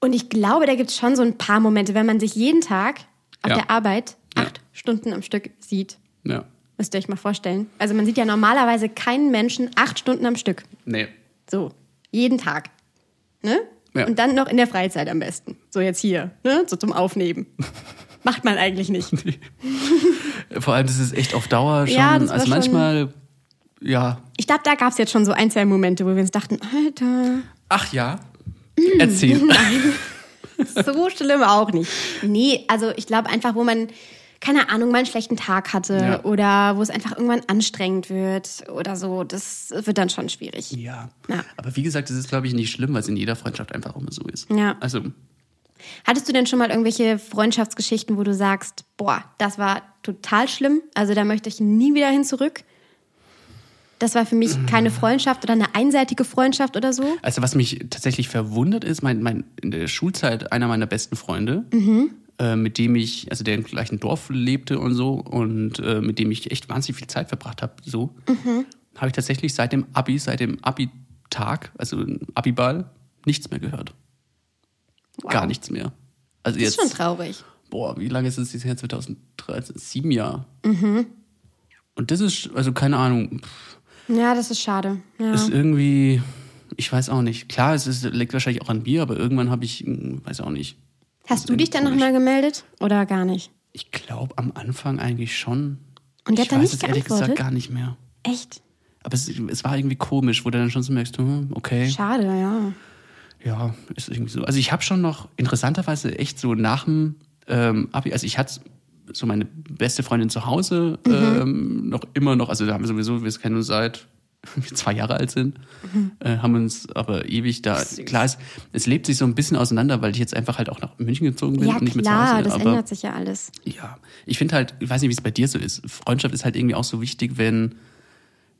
Und ich glaube, da gibt es schon so ein paar Momente, wenn man sich jeden Tag auf Ja. der Arbeit Ja. acht Stunden am Stück sieht. Ja. Müsst ihr euch mal vorstellen. Also man sieht ja normalerweise keinen Menschen acht Stunden am Stück. Nee. So, jeden Tag. Ne? Ja. Und dann noch in der Freizeit am besten. So jetzt hier, ne? So zum Aufnehmen. (laughs) Macht man eigentlich nicht. (laughs) Vor allem, das ist echt auf Dauer schon. Ja, also schon- manchmal, ja. Ich glaube, da gab es jetzt schon so ein, zwei Momente, wo wir uns dachten, Alter, Ach ja. Erzähl. (laughs) so schlimm auch nicht. Nee, also ich glaube einfach, wo man, keine Ahnung, mal einen schlechten Tag hatte Ja. oder wo es einfach irgendwann anstrengend wird oder so, das wird dann schon schwierig. ja. Ja. Aber wie gesagt, das ist, glaube ich, nicht schlimm, weil es in jeder Freundschaft einfach immer so ist. Ja. Also, Hattest du denn schon mal irgendwelche Freundschaftsgeschichten, wo du sagst, boah, das war total schlimm, also da möchte ich nie wieder hin zurück? Das war für mich keine Freundschaft oder eine einseitige Freundschaft oder so? also was mich tatsächlich verwundert ist, mein, mein, in der Schulzeit einer meiner besten Freunde, äh, mit dem ich, also der im gleichen Dorf lebte und so und äh, mit dem ich echt wahnsinnig viel Zeit verbracht habe, so, habe ich tatsächlich seit dem Abi, seit dem Abi-Tag, also Abiball, nichts mehr gehört. Gar nichts mehr. Also Das ist jetzt, schon traurig. boah, wie lange ist es jetzt her? 2013? Sieben Jahre. Und das ist, also keine Ahnung, Ja, das ist schade. Ja. ist irgendwie, ich weiß auch nicht. Klar, es ist, liegt wahrscheinlich auch an mir, aber irgendwann habe ich, hm, weiß auch nicht. Hast du dich dann nochmal gemeldet oder gar nicht? Ich glaube am Anfang eigentlich schon. Und der ich hat dann weiß nicht es ehrlich gesagt gar nicht mehr. Echt? Aber es, es war irgendwie komisch, wo du dann schon so merkst, hm, okay, Schade, ja. Ja, ist irgendwie so. Also ich habe schon noch interessanterweise echt so nach dem ähm, Abi, also ich hatte so meine beste Freundin zu Hause Mhm. ähm, noch immer noch, also da haben wir sowieso, wir kennen uns seit (laughs) wir zwei Jahre alt sind, äh, haben uns aber ewig da, Mhm. Süß. klar, es, es lebt sich so ein bisschen auseinander, weil ich jetzt einfach halt auch nach München gezogen bin Ja, und nicht mehr zu klar, Hause. das aber ändert sich ja alles. ja, ich finde halt, ich weiß nicht, wie es bei dir so ist. Freundschaft ist halt irgendwie auch so wichtig, wenn,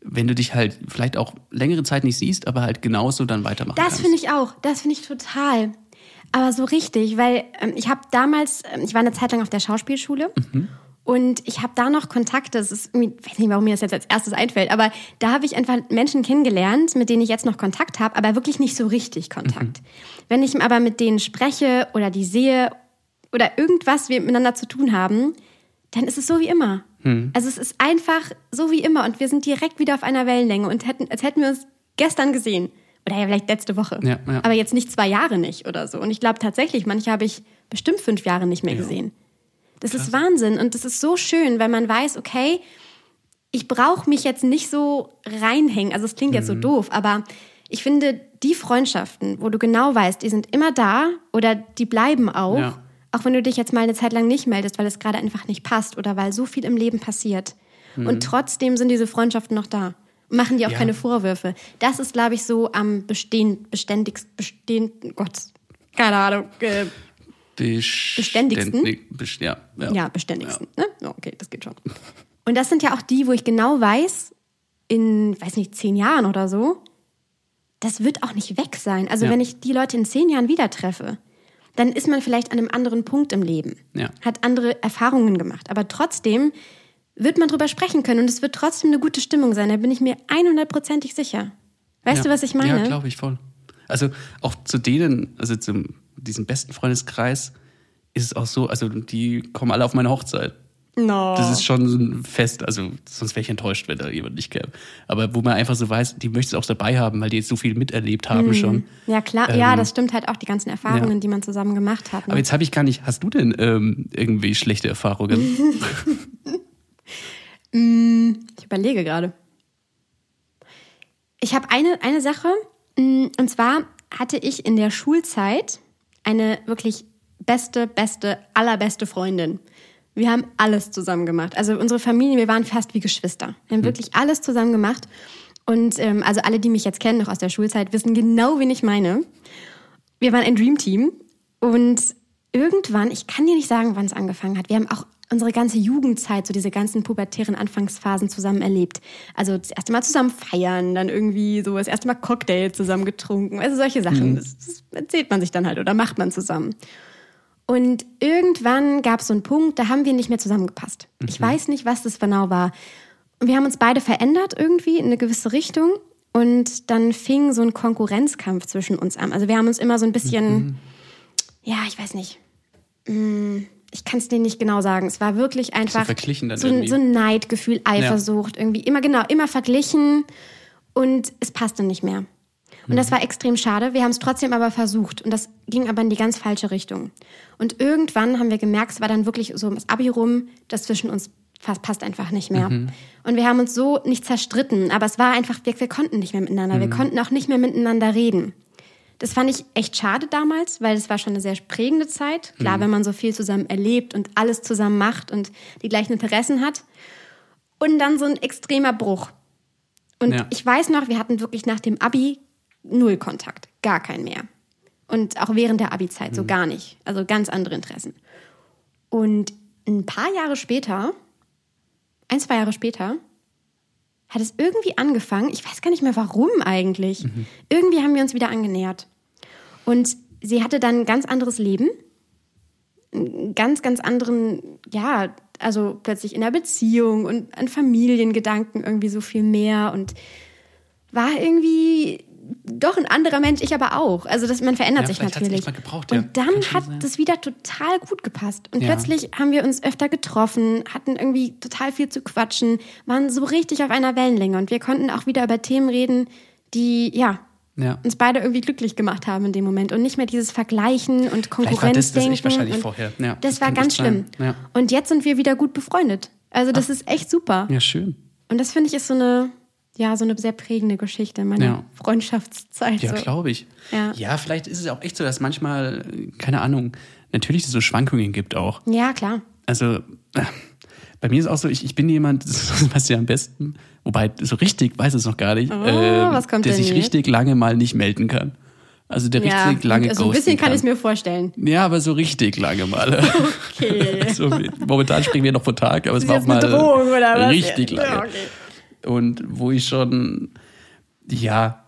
wenn du dich halt vielleicht auch längere Zeit nicht siehst, aber halt genauso dann weitermachen Das finde ich auch. Das finde ich total. Aber so richtig, weil ähm, ich habe damals, ähm, ich war eine Zeit lang auf der Schauspielschule und ich habe da noch Kontakte. Das ist irgendwie, ich weiß nicht, warum mir das jetzt als erstes einfällt, aber da habe ich einfach Menschen kennengelernt, mit denen ich jetzt noch Kontakt habe, aber wirklich nicht so richtig Kontakt. Wenn ich aber mit denen spreche oder die sehe oder irgendwas wir miteinander zu tun haben, dann ist es so wie immer. Also es ist einfach so wie immer und wir sind direkt wieder auf einer Wellenlänge und hätten, als hätten wir uns gestern gesehen. Oder ja, vielleicht letzte Woche. Ja, ja. Aber jetzt nicht zwei Jahre nicht oder so. Und ich glaube tatsächlich, manche habe ich bestimmt fünf Jahre nicht mehr gesehen. Das ist Wahnsinn und das ist so schön, weil man weiß, okay, ich brauche mich jetzt nicht so reinhängen. Also es klingt jetzt so Mhm. doof, aber ich finde die Freundschaften, wo du genau weißt, die sind immer da oder die bleiben auch, Ja. Auch wenn du dich jetzt mal eine Zeit lang nicht meldest, weil es gerade einfach nicht passt oder weil so viel im Leben passiert. Und trotzdem sind diese Freundschaften noch da. Machen dir auch Mhm. Ja. keine Vorwürfe. Das ist, glaube ich, so am bestehen, beständigst, bestehen, Gott, keine Ahnung, äh, Beständigsten? Beständig- best- Ja, ja. ja, beständigsten. Ne? Ja, okay, das geht schon. Und das sind ja auch die, wo ich genau weiß, in, weiß nicht, zehn Jahren oder so, das wird auch nicht weg sein. Also Ja. wenn ich die Leute in zehn Jahren wieder treffe, dann ist man vielleicht an einem anderen Punkt im Leben, Ja. hat andere Erfahrungen gemacht. Aber trotzdem wird man drüber sprechen können und es wird trotzdem eine gute Stimmung sein. Da bin ich mir 100%ig sicher. Weißt ja. du, was ich meine? Ja, glaube ich voll. Also auch zu denen, also zu diesem besten Freundeskreis ist es auch so, also die kommen alle auf meine Hochzeit. No. Das ist schon so ein Fest, also sonst wäre ich enttäuscht, wenn da jemand nicht käme. Aber wo man einfach so weiß, die möchte es auch dabei haben, weil die jetzt so viel miterlebt haben schon. ja, klar. ja, Ähm, das stimmt halt auch, die ganzen Erfahrungen, ja. die man zusammen gemacht hat. ne? Aber jetzt habe ich gar nicht, hast du denn ähm, irgendwie schlechte Erfahrungen? (laughs) Ich überlege gerade. Ich habe eine, eine Sache, mm, und zwar hatte ich in der Schulzeit eine wirklich beste, beste, allerbeste Freundin. Wir haben alles zusammen gemacht. Also unsere Familie, wir waren fast wie Geschwister. Wir haben wirklich alles zusammen gemacht. Und ähm, also alle, die mich jetzt kennen, noch aus der Schulzeit, wissen genau, wen ich meine. Wir waren ein Dreamteam und irgendwann, ich kann dir nicht sagen, wann es angefangen hat. Wir haben auch unsere ganze Jugendzeit, so diese ganzen pubertären Anfangsphasen zusammen erlebt. Also das erste Mal zusammen feiern, dann irgendwie so das erste Mal Cocktail zusammen getrunken, also solche Sachen. Das, das erzählt man sich dann halt oder macht man zusammen. Und irgendwann gab es so einen Punkt, da haben wir nicht mehr zusammengepasst. Ich weiß nicht, was das genau war. Und wir haben uns beide verändert irgendwie in eine gewisse Richtung. Und dann fing so ein Konkurrenzkampf zwischen uns an. Also wir haben uns immer so ein bisschen, ja, ich weiß nicht. Mm, Ich kann es dir nicht genau sagen. Es war wirklich einfach verglichen dann so, ein, so ein Neidgefühl, Eifersucht, irgendwie immer genau, immer verglichen und es passte nicht mehr. Und das war extrem schade. Wir haben es trotzdem aber versucht. Und das ging aber in die ganz falsche Richtung. Und irgendwann haben wir gemerkt, es war dann wirklich so ums Abi rum, das zwischen uns fast passt einfach nicht mehr. Und wir haben uns so nicht zerstritten, aber es war einfach, wir, wir konnten nicht mehr miteinander. Wir konnten auch nicht mehr miteinander reden. Das fand ich echt schade damals, weil es war schon eine sehr prägende Zeit. Klar, wenn man so viel zusammen erlebt und alles zusammen macht und die gleichen Interessen hat. Und dann so ein extremer Bruch. Und Ja. ich weiß noch, wir hatten wirklich nach dem Abi null Kontakt, gar keinen mehr. Und auch während der Abi-Zeit so gar nicht. Also ganz andere Interessen. Und ein paar Jahre später, ein, zwei Jahre später, hat es irgendwie angefangen. Ich weiß gar nicht mehr warum eigentlich. Irgendwie haben wir uns wieder angenähert. Und sie hatte dann ein ganz anderes Leben. Einen ganz, ganz anderen, ja, also plötzlich in der Beziehung und an Familiengedanken irgendwie so viel mehr und war irgendwie doch ein anderer Mensch, ich aber auch. Also das, man verändert Ja, sich natürlich. gebraucht, ja. und dann hat sein. das wieder total gut gepasst. Und Ja. plötzlich haben wir uns öfter getroffen, hatten irgendwie total viel zu quatschen, waren so richtig auf einer Wellenlänge und wir konnten auch wieder über Themen reden, die, ja, Ja. uns beide irgendwie glücklich gemacht haben in dem Moment und nicht mehr dieses Vergleichen und war das- das Konkurrenzdenken. echt wahrscheinlich vorher. Ja, das, das war ganz schlimm. Ja. Und jetzt sind wir wieder gut befreundet. Also das ist echt super. Ja, schön. Und das finde ich ist so eine, ja, so eine sehr prägende Geschichte in meiner Ja. Freundschaftszeit. Ja, so. glaube ich. Ja. vielleicht ist es auch echt so, dass manchmal, keine Ahnung, natürlich es so Schwankungen gibt auch. Ja, klar. Also äh, bei mir ist auch so, ich, ich bin jemand, das weißt du ja am besten, wobei so richtig weiß es noch gar nicht, was kommt der sich richtig lange mal nicht melden kann. Also der Ja, richtig lange also ein bisschen kann ich es kann. mir vorstellen. Ja, aber so richtig lange mal. (laughs) (laughs) Okay. so, momentan sprechen wir noch von Tag, aber es war auch mal Drohung oder was? richtig Ja, lange. okay. Und wo ich schon, ja,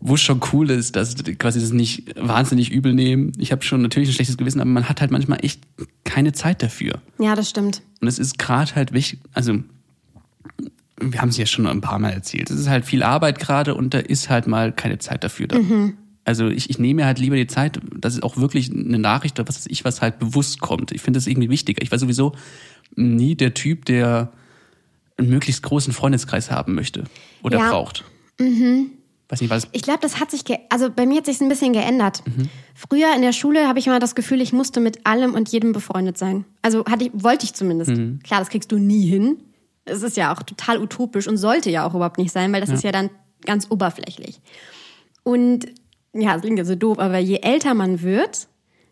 wo es schon cool ist, dass quasi das nicht wahnsinnig übel nehmen. Ich habe schon natürlich ein schlechtes Gewissen, aber man hat halt manchmal echt keine Zeit dafür. Ja, das stimmt. Und es ist gerade halt wichtig, also wir haben es ja schon ein paar Mal erzählt. Es ist halt viel Arbeit gerade und da ist halt mal keine Zeit dafür da. Also ich, ich nehme mir halt lieber die Zeit, dass es auch wirklich eine Nachricht oder was weiß ich, was halt bewusst kommt. Ich finde das irgendwie wichtiger. Ich war sowieso nie der Typ, der einen möglichst großen Freundeskreis haben möchte oder Ja. braucht. Weiß nicht, was. Ich glaube, das hat sich, also bei mir hat sich ein bisschen geändert. Mhm. Früher in der Schule habe ich immer das Gefühl, ich musste mit allem und jedem befreundet sein. Also hatte ich, wollte ich zumindest. Mhm. Klar, das kriegst du nie hin. Es ist ja auch total utopisch und sollte ja auch überhaupt nicht sein, weil das ist ja dann ganz oberflächlich. Und ja, das klingt ja so doof, aber je älter man wird,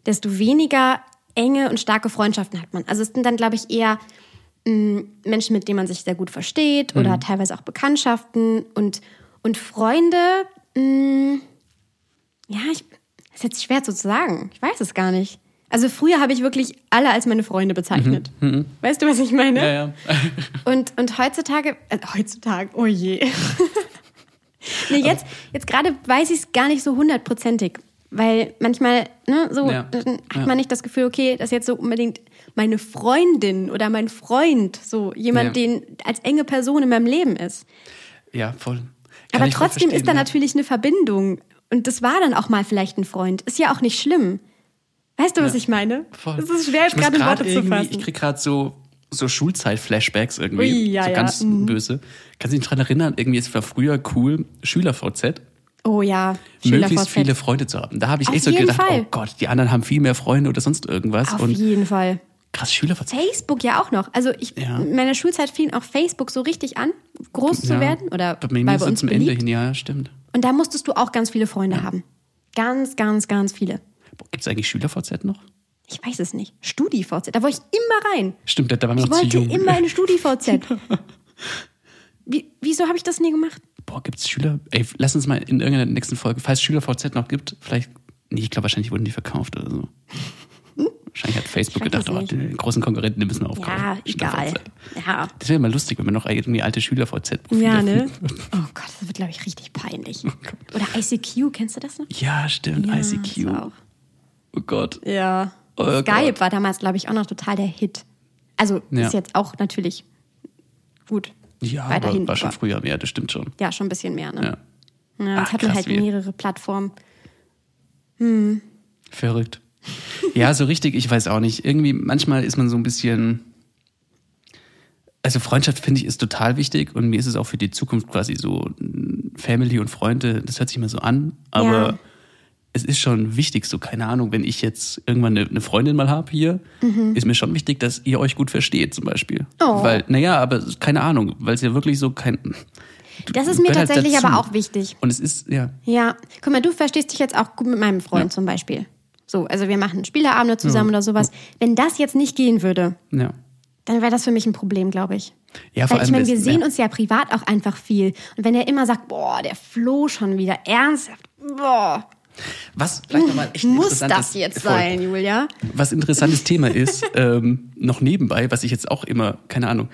desto weniger enge und starke Freundschaften hat man. Also es sind dann, glaube ich, eher Menschen, mit denen man sich sehr gut versteht oder teilweise auch Bekanntschaften und, und Freunde. Mh, ja, ich, das ist jetzt schwer so zu sagen. Ich weiß es gar nicht. Also früher habe ich wirklich alle als meine Freunde bezeichnet. Weißt du, was ich meine? Ja, ja. (laughs) Und, und heutzutage, äh, heutzutage, oh je. (laughs) nee, jetzt, jetzt gerade weiß ich es gar nicht so hundertprozentig. Weil manchmal, ne, so Ja, dann hat ja. man nicht das Gefühl, okay, das ist jetzt so unbedingt meine Freundin oder mein Freund, so jemand, Ja. den als enge Person in meinem Leben ist. Ja, voll. Kann Aber trotzdem ist da ja. natürlich eine Verbindung. Und das war dann auch mal vielleicht ein Freund. Ist ja auch nicht schlimm. Weißt du, was Ja. ich meine? Voll. Es ist schwer, jetzt gerade in Worte zu fassen. Ich krieg gerade so, so Schulzeit-Flashbacks irgendwie. Ui, ja, so ja, ganz mhm. böse. Kannst du dich dran erinnern, irgendwie es war früher cool, Schüler-VZ, Oh ja, möglichst viele Freunde zu haben. Da habe ich Auf echt so gedacht, Fall. oh Gott, die anderen haben viel mehr Freunde oder sonst irgendwas. Auf und jeden Fall. krass, Schüler-VZ. Facebook ja auch noch. Also ich, Ja. in meiner Schulzeit fing auch Facebook so richtig an, groß zu Ja. werden oder bei mir bei uns zum Ende beliebt. hin, ja, stimmt. Und da musstest du auch ganz viele Freunde haben. Ganz, ganz, ganz viele. Gibt es eigentlich Schüler-VZ noch? Ich weiß es nicht. StudiVZ, da wollte ich immer rein. Stimmt, da waren wir Ich noch zu wollte jung. immer in StudiVZ. (laughs) Wie, wieso habe ich das nie gemacht? Boah, gibt's Schüler? Ey, lass uns mal in irgendeiner nächsten Folge, falls es Schüler-VZ noch gibt, vielleicht, nee, ich glaube wahrscheinlich wurden die verkauft oder so. Wahrscheinlich hat Facebook gedacht, es oh, die großen Konkurrenten, die müssen wir aufkaufen. Ja, egal. Ja. Das wäre mal lustig, wenn wir noch irgendwie alte Schüler-VZ-Profile Ja, ne? Oh Gott, das wird, glaube ich, richtig peinlich. Oder ICQ, kennst du das noch? Ja, stimmt, Ja, ICQ. das auch. Oh Gott. Ja. Oh Skype Gott. war damals, glaube ich, auch noch total der Hit. Also Ja. ist jetzt auch natürlich gut. Ja, Weiterhin, aber war schon früher mehr, das stimmt schon. Ja, schon ein bisschen mehr, ne? Ja. Ja, Ach, hat man krass, halt wie- mehrere Plattformen. Verrückt. Ja, so richtig, ich weiß auch nicht. Irgendwie, manchmal ist man so ein bisschen. Also Freundschaft finde ich ist total wichtig und mir ist es auch für die Zukunft quasi so Family und Freunde, das hört sich immer so an, aber Ja. Es ist schon wichtig, so keine Ahnung, wenn ich jetzt irgendwann eine, eine Freundin mal habe hier, ist mir schon wichtig, dass ihr euch gut versteht zum Beispiel. Oh. Weil, naja, aber keine Ahnung, weil es ja wirklich so kein... Das ist mir halt tatsächlich dazu. aber auch wichtig. Und es ist, ja, Ja, guck mal, du verstehst dich jetzt auch gut mit meinem Freund Ja. zum Beispiel. So, also wir machen Spieleabende zusammen oder sowas. Wenn das jetzt nicht gehen würde, ja. dann wäre das für mich ein Problem, glaube ich. Ja, vor Weil ich allem, meine, wir sehen ja. uns ja privat auch einfach viel. Und wenn er immer sagt, boah, der Flo schon wieder ernsthaft, boah, Was vielleicht nochmal echt muss das jetzt voll. sein, Julia? was interessantes Thema ist, (laughs) ähm, noch nebenbei, was ich jetzt auch immer, keine Ahnung,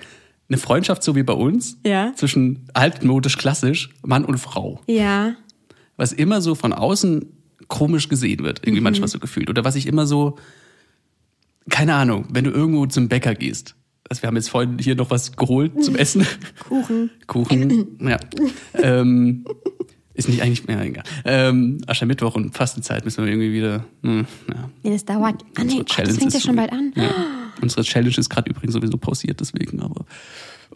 eine Freundschaft so wie bei uns, Ja. zwischen altmodisch klassisch, Mann und Frau, Ja, was immer so von außen komisch gesehen wird, Mhm. irgendwie manchmal so gefühlt. Oder was ich immer so, keine Ahnung, wenn du irgendwo zum Bäcker gehst. Also wir haben jetzt vorhin hier noch was geholt zum (laughs) Essen. Kuchen. Kuchen, ja. (laughs) ähm, ist nicht eigentlich, ja, egal. Ähm, Aschermittwoch und Fastenzeit müssen wir irgendwie wieder, hm, ja. Nee, das dauert. Ah, nee, Gott, das fängt ja schon bald an. Ja. Unsere Challenge ist gerade übrigens sowieso pausiert, deswegen, aber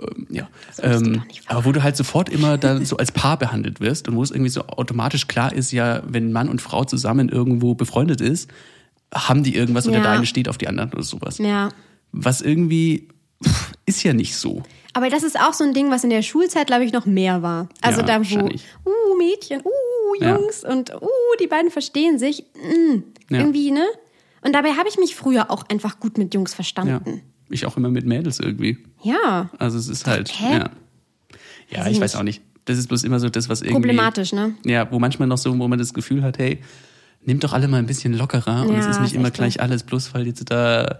Ähm, ja. Ähm, aber wo du halt sofort immer dann so als Paar behandelt wirst und wo es irgendwie so automatisch klar ist, ja, wenn Mann und Frau zusammen irgendwo befreundet ist, haben die irgendwas oder Ja. der eine steht auf die anderen oder sowas. Ja. Was irgendwie pff, ist ja nicht so. Aber das ist auch so ein Ding, was in der Schulzeit, glaube ich, noch mehr war. Also Ja, da, wo, uh, Mädchen, uh, Ja. Jungs und uh, die beiden verstehen sich. Mm, Ja. Irgendwie, ne? Und dabei habe ich mich früher auch einfach gut mit Jungs Ja. verstanden. Ich auch immer mit Mädels irgendwie. Ja. Also es ist halt, hä? ja. Ja, Weiß ich weiß auch nicht. Das ist bloß immer so das, was irgendwie. Problematisch, ne? Ja, wo manchmal noch so, wo man das Gefühl hat, hey, nimmt doch alle mal ein bisschen lockerer und Ja, es ist nicht immer gleich alles, bloß weil jetzt da.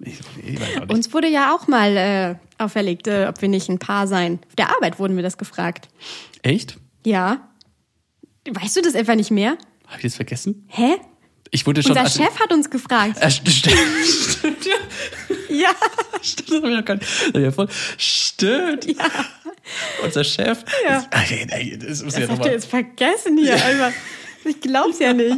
Ich, ich. Uns wurde ja auch mal äh, auferlegt, äh, ob wir nicht ein Paar seien. Auf der Arbeit wurden wir das gefragt. Echt? Ja. Weißt du das etwa nicht mehr? Habe ich das vergessen? Hä? Ich wurde schon. Unser also- Chef hat uns gefragt. Äh, st- st- (laughs) stimmt, ja. Ja. Stimmt, das ich noch gar. Ja, voll. Stimmt. Ja. Unser Chef. Ja. Ach, ey, ey, das muss ja Das noch habt ihr jetzt vergessen hier. Einfach. Ich glaub's ja nicht.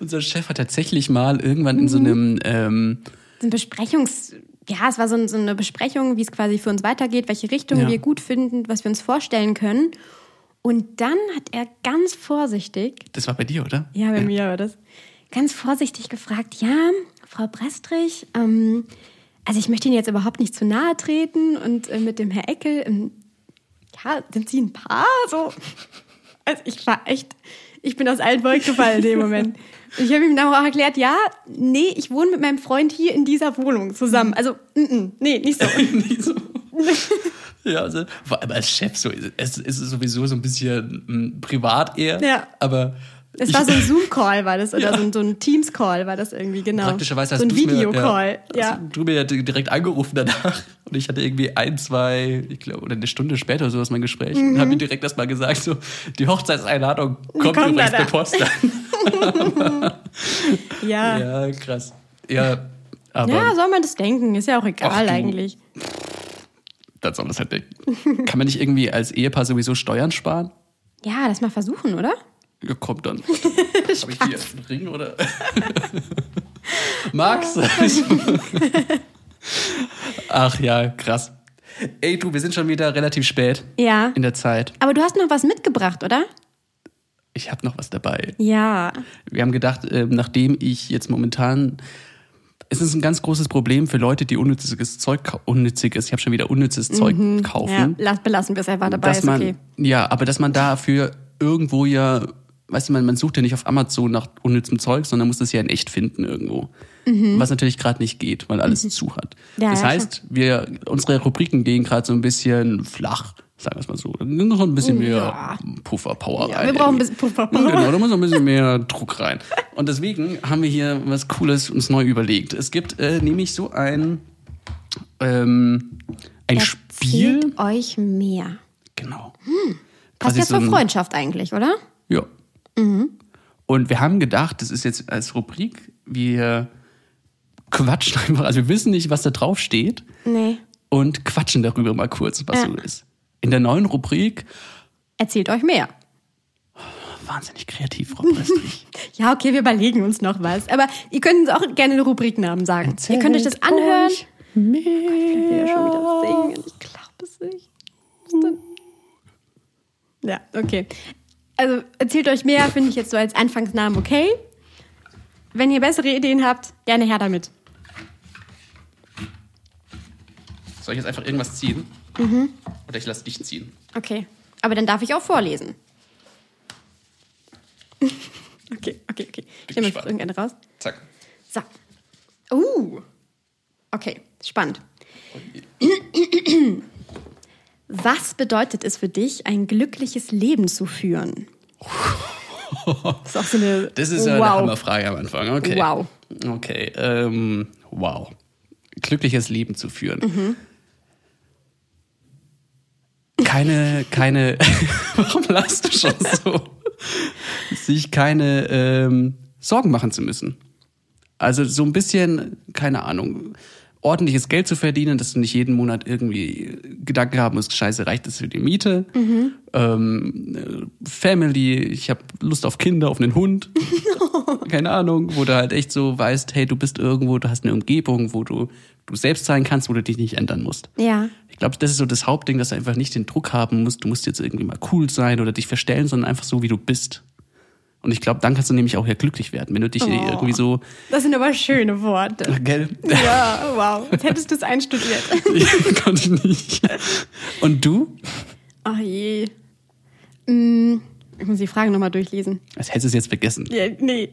Unser Chef hat tatsächlich mal irgendwann in so einem. Ähm, So ein Besprechungs... Ja, es war so, so eine Besprechung, wie es quasi für uns weitergeht, welche Richtung Ja. wir gut finden, was wir uns vorstellen können. Und dann hat er ganz vorsichtig, das war bei dir, oder? ja, bei mir war das, ganz vorsichtig gefragt, ja, Frau Brestrich, ähm, also ich möchte Ihnen jetzt überhaupt nicht zu nahe treten und äh, mit dem Herr Eckel, ähm, ja, sind Sie ein Paar? So. Also ich war echt, ich bin aus allen Wolken gefallen in dem Moment. (laughs) Ich habe ihm dann auch erklärt, ja, nee, ich wohne mit meinem Freund hier in dieser Wohnung zusammen. Also, mm, mm, nee, nicht so. (laughs) Nicht so. (laughs) Ja, also, vor allem als Chef so, es ist sowieso so ein bisschen mm, privat eher, Ja. aber Es war so ein Zoom-Call, war das, oder Ja. so ein, so ein Teams-Call war das irgendwie, genau. Praktischerweise hast so ein Videocall, ja, ja. Du mir ja direkt angerufen danach und ich hatte irgendwie ein, zwei, ich glaube, oder eine Stunde später oder sowas mein Gespräch und habe mir direkt erstmal gesagt, so, die Hochzeitseinladung kommt kommt übrigens per Post an. Ja. (laughs) ja. Ja, krass. Ja, aber soll man das denken? Ist ja auch egal Ach eigentlich. dann soll man es halt denken. Kann man nicht irgendwie als Ehepaar sowieso Steuern sparen? Ja, das mal versuchen, oder? Ja, kommt dann. (laughs) Habe ich hier einen Ring oder? (laughs) Max? (laughs) Ach ja, krass. Ey, du, wir sind schon wieder relativ spät Ja. in der Zeit. Aber du hast noch was mitgebracht, oder? Ich habe noch was dabei. Ja. Wir haben gedacht, ähm, nachdem ich jetzt momentan. Es ist ein ganz großes Problem für Leute, die unnütziges Zeug, unnütziges, ich habe schon wieder unnützes Zeug Ja, kaufen. lass, belassen wir es einfach dabei, dass ist man, okay. Ja, aber dass man dafür irgendwo ja, weißt du, man, man sucht ja nicht auf Amazon nach unnützem Zeug, sondern muss das ja in echt finden irgendwo. Was natürlich gerade nicht geht, weil alles zu hat. Mhm. Ja, das ja, heißt, wir, unsere Rubriken gehen gerade so ein bisschen flach, sagen wir es mal so. Noch ein bisschen mehr Ja. Puffer-Power rein. wir brauchen ein bisschen Puffer-Power. Genau, da muss noch ein bisschen mehr Druck rein. Und deswegen haben wir hier was Cooles uns neu überlegt. Es gibt äh, nämlich so ein, ähm, ein Spiel. Erzählt euch mehr. Genau. Passt Quasi ja so zur ein- Freundschaft eigentlich, oder? Ja. Und wir haben gedacht, das ist jetzt als Rubrik, wir quatschen einfach, also wir wissen nicht, was da drauf steht Nee. und quatschen darüber mal kurz, was Ja. so ist. In der neuen Rubrik, Erzählt euch mehr. wahnsinnig kreativ, Frau Prestrich. (laughs) Ja, okay, wir überlegen uns noch was. Aber ihr könnt uns auch gerne den Rubriknamen sagen. ihr könnt euch das anhören. euch mehr. Wir schon wieder singen. Ich glaube es nicht. Denn? Ja, okay. Also erzählt euch mehr, finde ich jetzt so als Anfangsnamen okay. Wenn ihr bessere Ideen habt, gerne her damit. Soll ich jetzt einfach irgendwas ziehen? Mhm. Oder ich lasse dich ziehen? Okay. Aber dann darf ich auch vorlesen. (laughs) okay, okay, okay. Ich nehme jetzt irgendeine raus. Zack. So. Uh. Okay, spannend. (clears throat) Was bedeutet es für dich, ein glückliches Leben zu führen? Das ist auch so eine. Das ist ja eine wow. Hammerfrage am Anfang. Okay. Wow. Okay. Ähm, wow. Glückliches Leben zu führen. Mhm. Keine, keine. (laughs) Warum lachst du schon so? Sich keine ähm, Sorgen machen zu müssen. Also so ein bisschen, keine Ahnung. Ordentliches Geld zu verdienen, dass du nicht jeden Monat irgendwie Gedanken haben musst, scheiße, reicht das für die Miete? Ähm, äh, Family, ich habe Lust auf Kinder, auf einen Hund. (laughs) Keine Ahnung, wo du halt echt so weißt, hey, du bist irgendwo, du hast eine Umgebung, wo du du selbst sein kannst, wo du dich nicht ändern musst. Ja. Ich glaube, das ist so das Hauptding, dass du einfach nicht den Druck haben musst, du musst jetzt irgendwie mal cool sein oder dich verstellen, sondern einfach so, wie du bist. Und ich glaube, dann kannst du nämlich auch ja glücklich werden, wenn du dich Oh. irgendwie so, Das sind aber schöne Worte. gell? Ja, wow. Jetzt hättest du es einstudiert. (laughs) Konnte ich nicht. Und du? Ach je. Mm, Ich muss die Frage nochmal durchlesen. Als hättest du es jetzt vergessen. Ja, nee.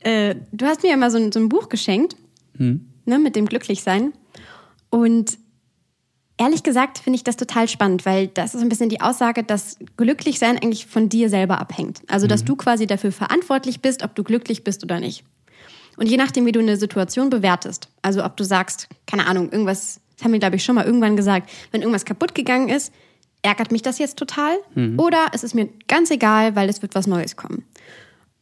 Äh, du hast mir ja mal so ein, so ein Buch geschenkt, Hm. ne, mit dem Glücklichsein. Und ehrlich gesagt finde ich das total spannend, weil das ist ein bisschen die Aussage, dass Glücklichsein eigentlich von dir selber abhängt. Also, Mhm. dass du quasi dafür verantwortlich bist, ob du glücklich bist oder nicht. Und je nachdem, wie du eine Situation bewertest, also ob du sagst, keine Ahnung, irgendwas, das haben wir, glaube ich, schon mal irgendwann gesagt, wenn irgendwas kaputt gegangen ist, ärgert mich das jetzt total oder es ist mir ganz egal, weil es wird was Neues kommen.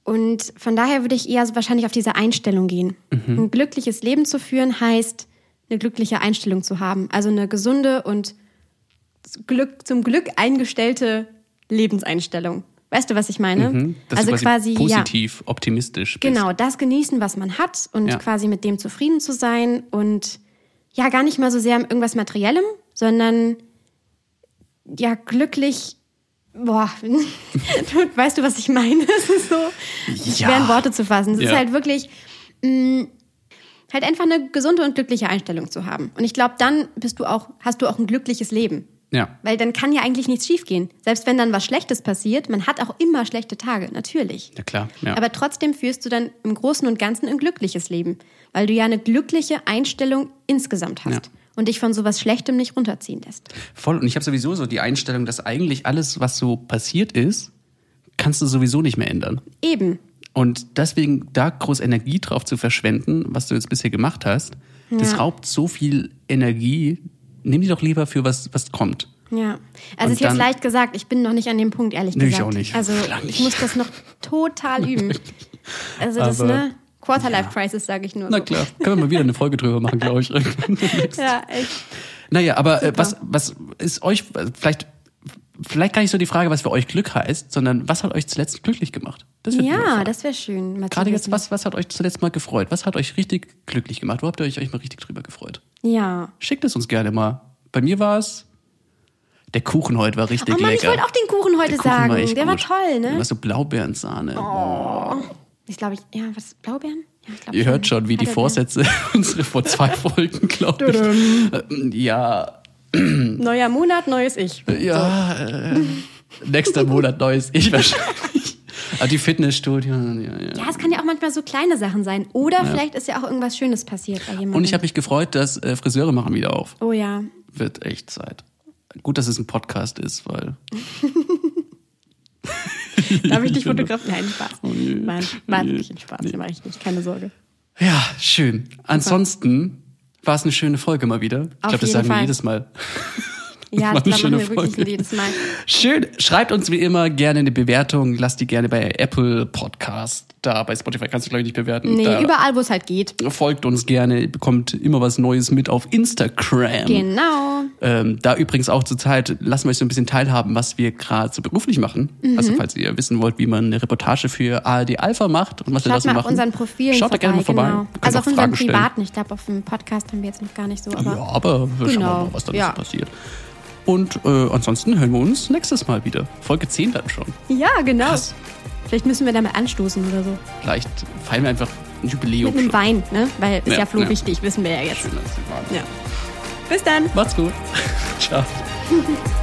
Und von daher würde ich eher so wahrscheinlich auf diese Einstellung gehen. Ein glückliches Leben zu führen heißt, eine glückliche Einstellung zu haben. Also eine gesunde und Glück, zum Glück eingestellte Lebenseinstellung. Weißt du, was ich meine? Mhm. Also quasi, quasi, ja. positiv, optimistisch bist. Genau, das genießen, was man hat und Ja. quasi mit dem zufrieden zu sein und ja, gar nicht mal so sehr irgendwas Materiellem, sondern ja, glücklich. Boah, (laughs) weißt du, was ich meine? (laughs) Es ist so Ja. schwer in Worte zu fassen. Es ist Ja. halt wirklich mh, halt einfach eine gesunde und glückliche Einstellung zu haben. Und ich glaube, dann bist du auch, hast du auch ein glückliches Leben. Ja. Weil dann kann ja eigentlich nichts schiefgehen. Selbst wenn dann was Schlechtes passiert, man hat auch immer schlechte Tage, natürlich. Ja, klar. Ja. Aber trotzdem führst du dann im Großen und Ganzen ein glückliches Leben, weil du ja eine glückliche Einstellung insgesamt hast Ja. und dich von sowas Schlechtem nicht runterziehen lässt. Voll. Und ich habe sowieso so die Einstellung, dass eigentlich alles, was so passiert ist, kannst du sowieso nicht mehr ändern. Eben. Und deswegen da groß Energie drauf zu verschwenden, was du jetzt bisher gemacht hast, das Ja. raubt so viel Energie. Nimm die doch lieber für was, was kommt. Ja. Also Und ist jetzt leicht gesagt, ich bin noch nicht an dem Punkt, ehrlich Nee, ich gesagt. auch nicht. Also Klar ich muss das noch total (laughs) üben. Also das, Aber- ne? Quarterlife-Crisis, sage ich nur. Na so. klar, können wir mal wieder eine Folge drüber machen, glaube ich. (laughs) Ja, (laughs) echt. naja, aber äh, Super. was, was ist euch, vielleicht, vielleicht gar nicht so die Frage, was für euch Glück heißt, sondern was hat euch zuletzt glücklich gemacht? Das Ja, das wäre schön. Gerade jetzt, was, was hat euch zuletzt mal gefreut? Was hat euch richtig glücklich gemacht? Wo habt ihr euch, euch mal richtig drüber gefreut? Ja. Schickt es uns gerne mal. Bei mir war es, der Kuchen heute war richtig Oh Mann, ich lecker. wollte auch den Kuchen heute Der Kuchen sagen. war Der war gut. toll, Der ne? war so Blaubeerensahne. Ich glaube, ich, ja, was, Blaubeeren? Ja, ich glaub Ihr hört schon, wie die Heidelbeeren. Vorsätze (laughs) unsere vor zwei Folgen, glaube (laughs) ich. Äh, Ja, (clears throat) Neuer Monat, neues Ich. ja, äh, nächster Monat neues Ich wahrscheinlich. Aber die Fitnessstudio, ja, ja. Ja, es kann ja auch manchmal so kleine Sachen sein. Oder vielleicht ist ja auch irgendwas Schönes passiert bei jemandem. Und ich habe mich gefreut, dass äh, Friseure machen wieder auf. Oh ja. Wird echt Zeit. Gut, dass es ein Podcast ist, weil (laughs) Darf ich dich (laughs) fotografieren? Nein, Spaß. Oh. Nein, war wirklich ein Spaß. Den mache ich nicht. Keine Sorge. Ja, schön. Ansonsten war es eine schöne Folge mal wieder. Ich glaube, das sagen wir Fall. jedes Mal. Ja, glaube, machen wir wirklich jedes Mal. Schön. Schreibt uns wie immer gerne eine Bewertung. Lasst die gerne bei Apple Podcast da. Bei Spotify kannst du, glaube ich, nicht bewerten. Nee, da überall, wo es halt geht. folgt uns gerne. Ihr bekommt immer was Neues mit auf Instagram. Genau. Ähm, da übrigens auch zur Zeit lassen wir euch so ein bisschen teilhaben, was wir gerade so beruflich machen. Mhm. Also falls ihr wissen wollt, wie man eine Reportage für ARD Alpha macht und was wir da Schaut so machen. auf unseren Profilen Schaut da vorbei. gerne mal vorbei. Genau. Also auf unseren privaten. Ich glaube, auf dem Podcast haben wir jetzt noch gar nicht so. Aber Ja, aber wir schauen Genau, mal, was da ja. so passiert. Und äh, ansonsten hören wir uns nächstes Mal wieder. Folge 10 dann schon. ja, genau. Krass. Vielleicht müssen wir damit anstoßen oder so. Vielleicht feiern wir einfach ein Jubiläum. Mit einem schon. Wein, ne? Weil ist Ja, ja, Flo ja. wichtig, wissen wir ja jetzt. Schön, dass Sie waren. Ja. Bis dann. Macht's gut. (laughs) Ciao. (laughs)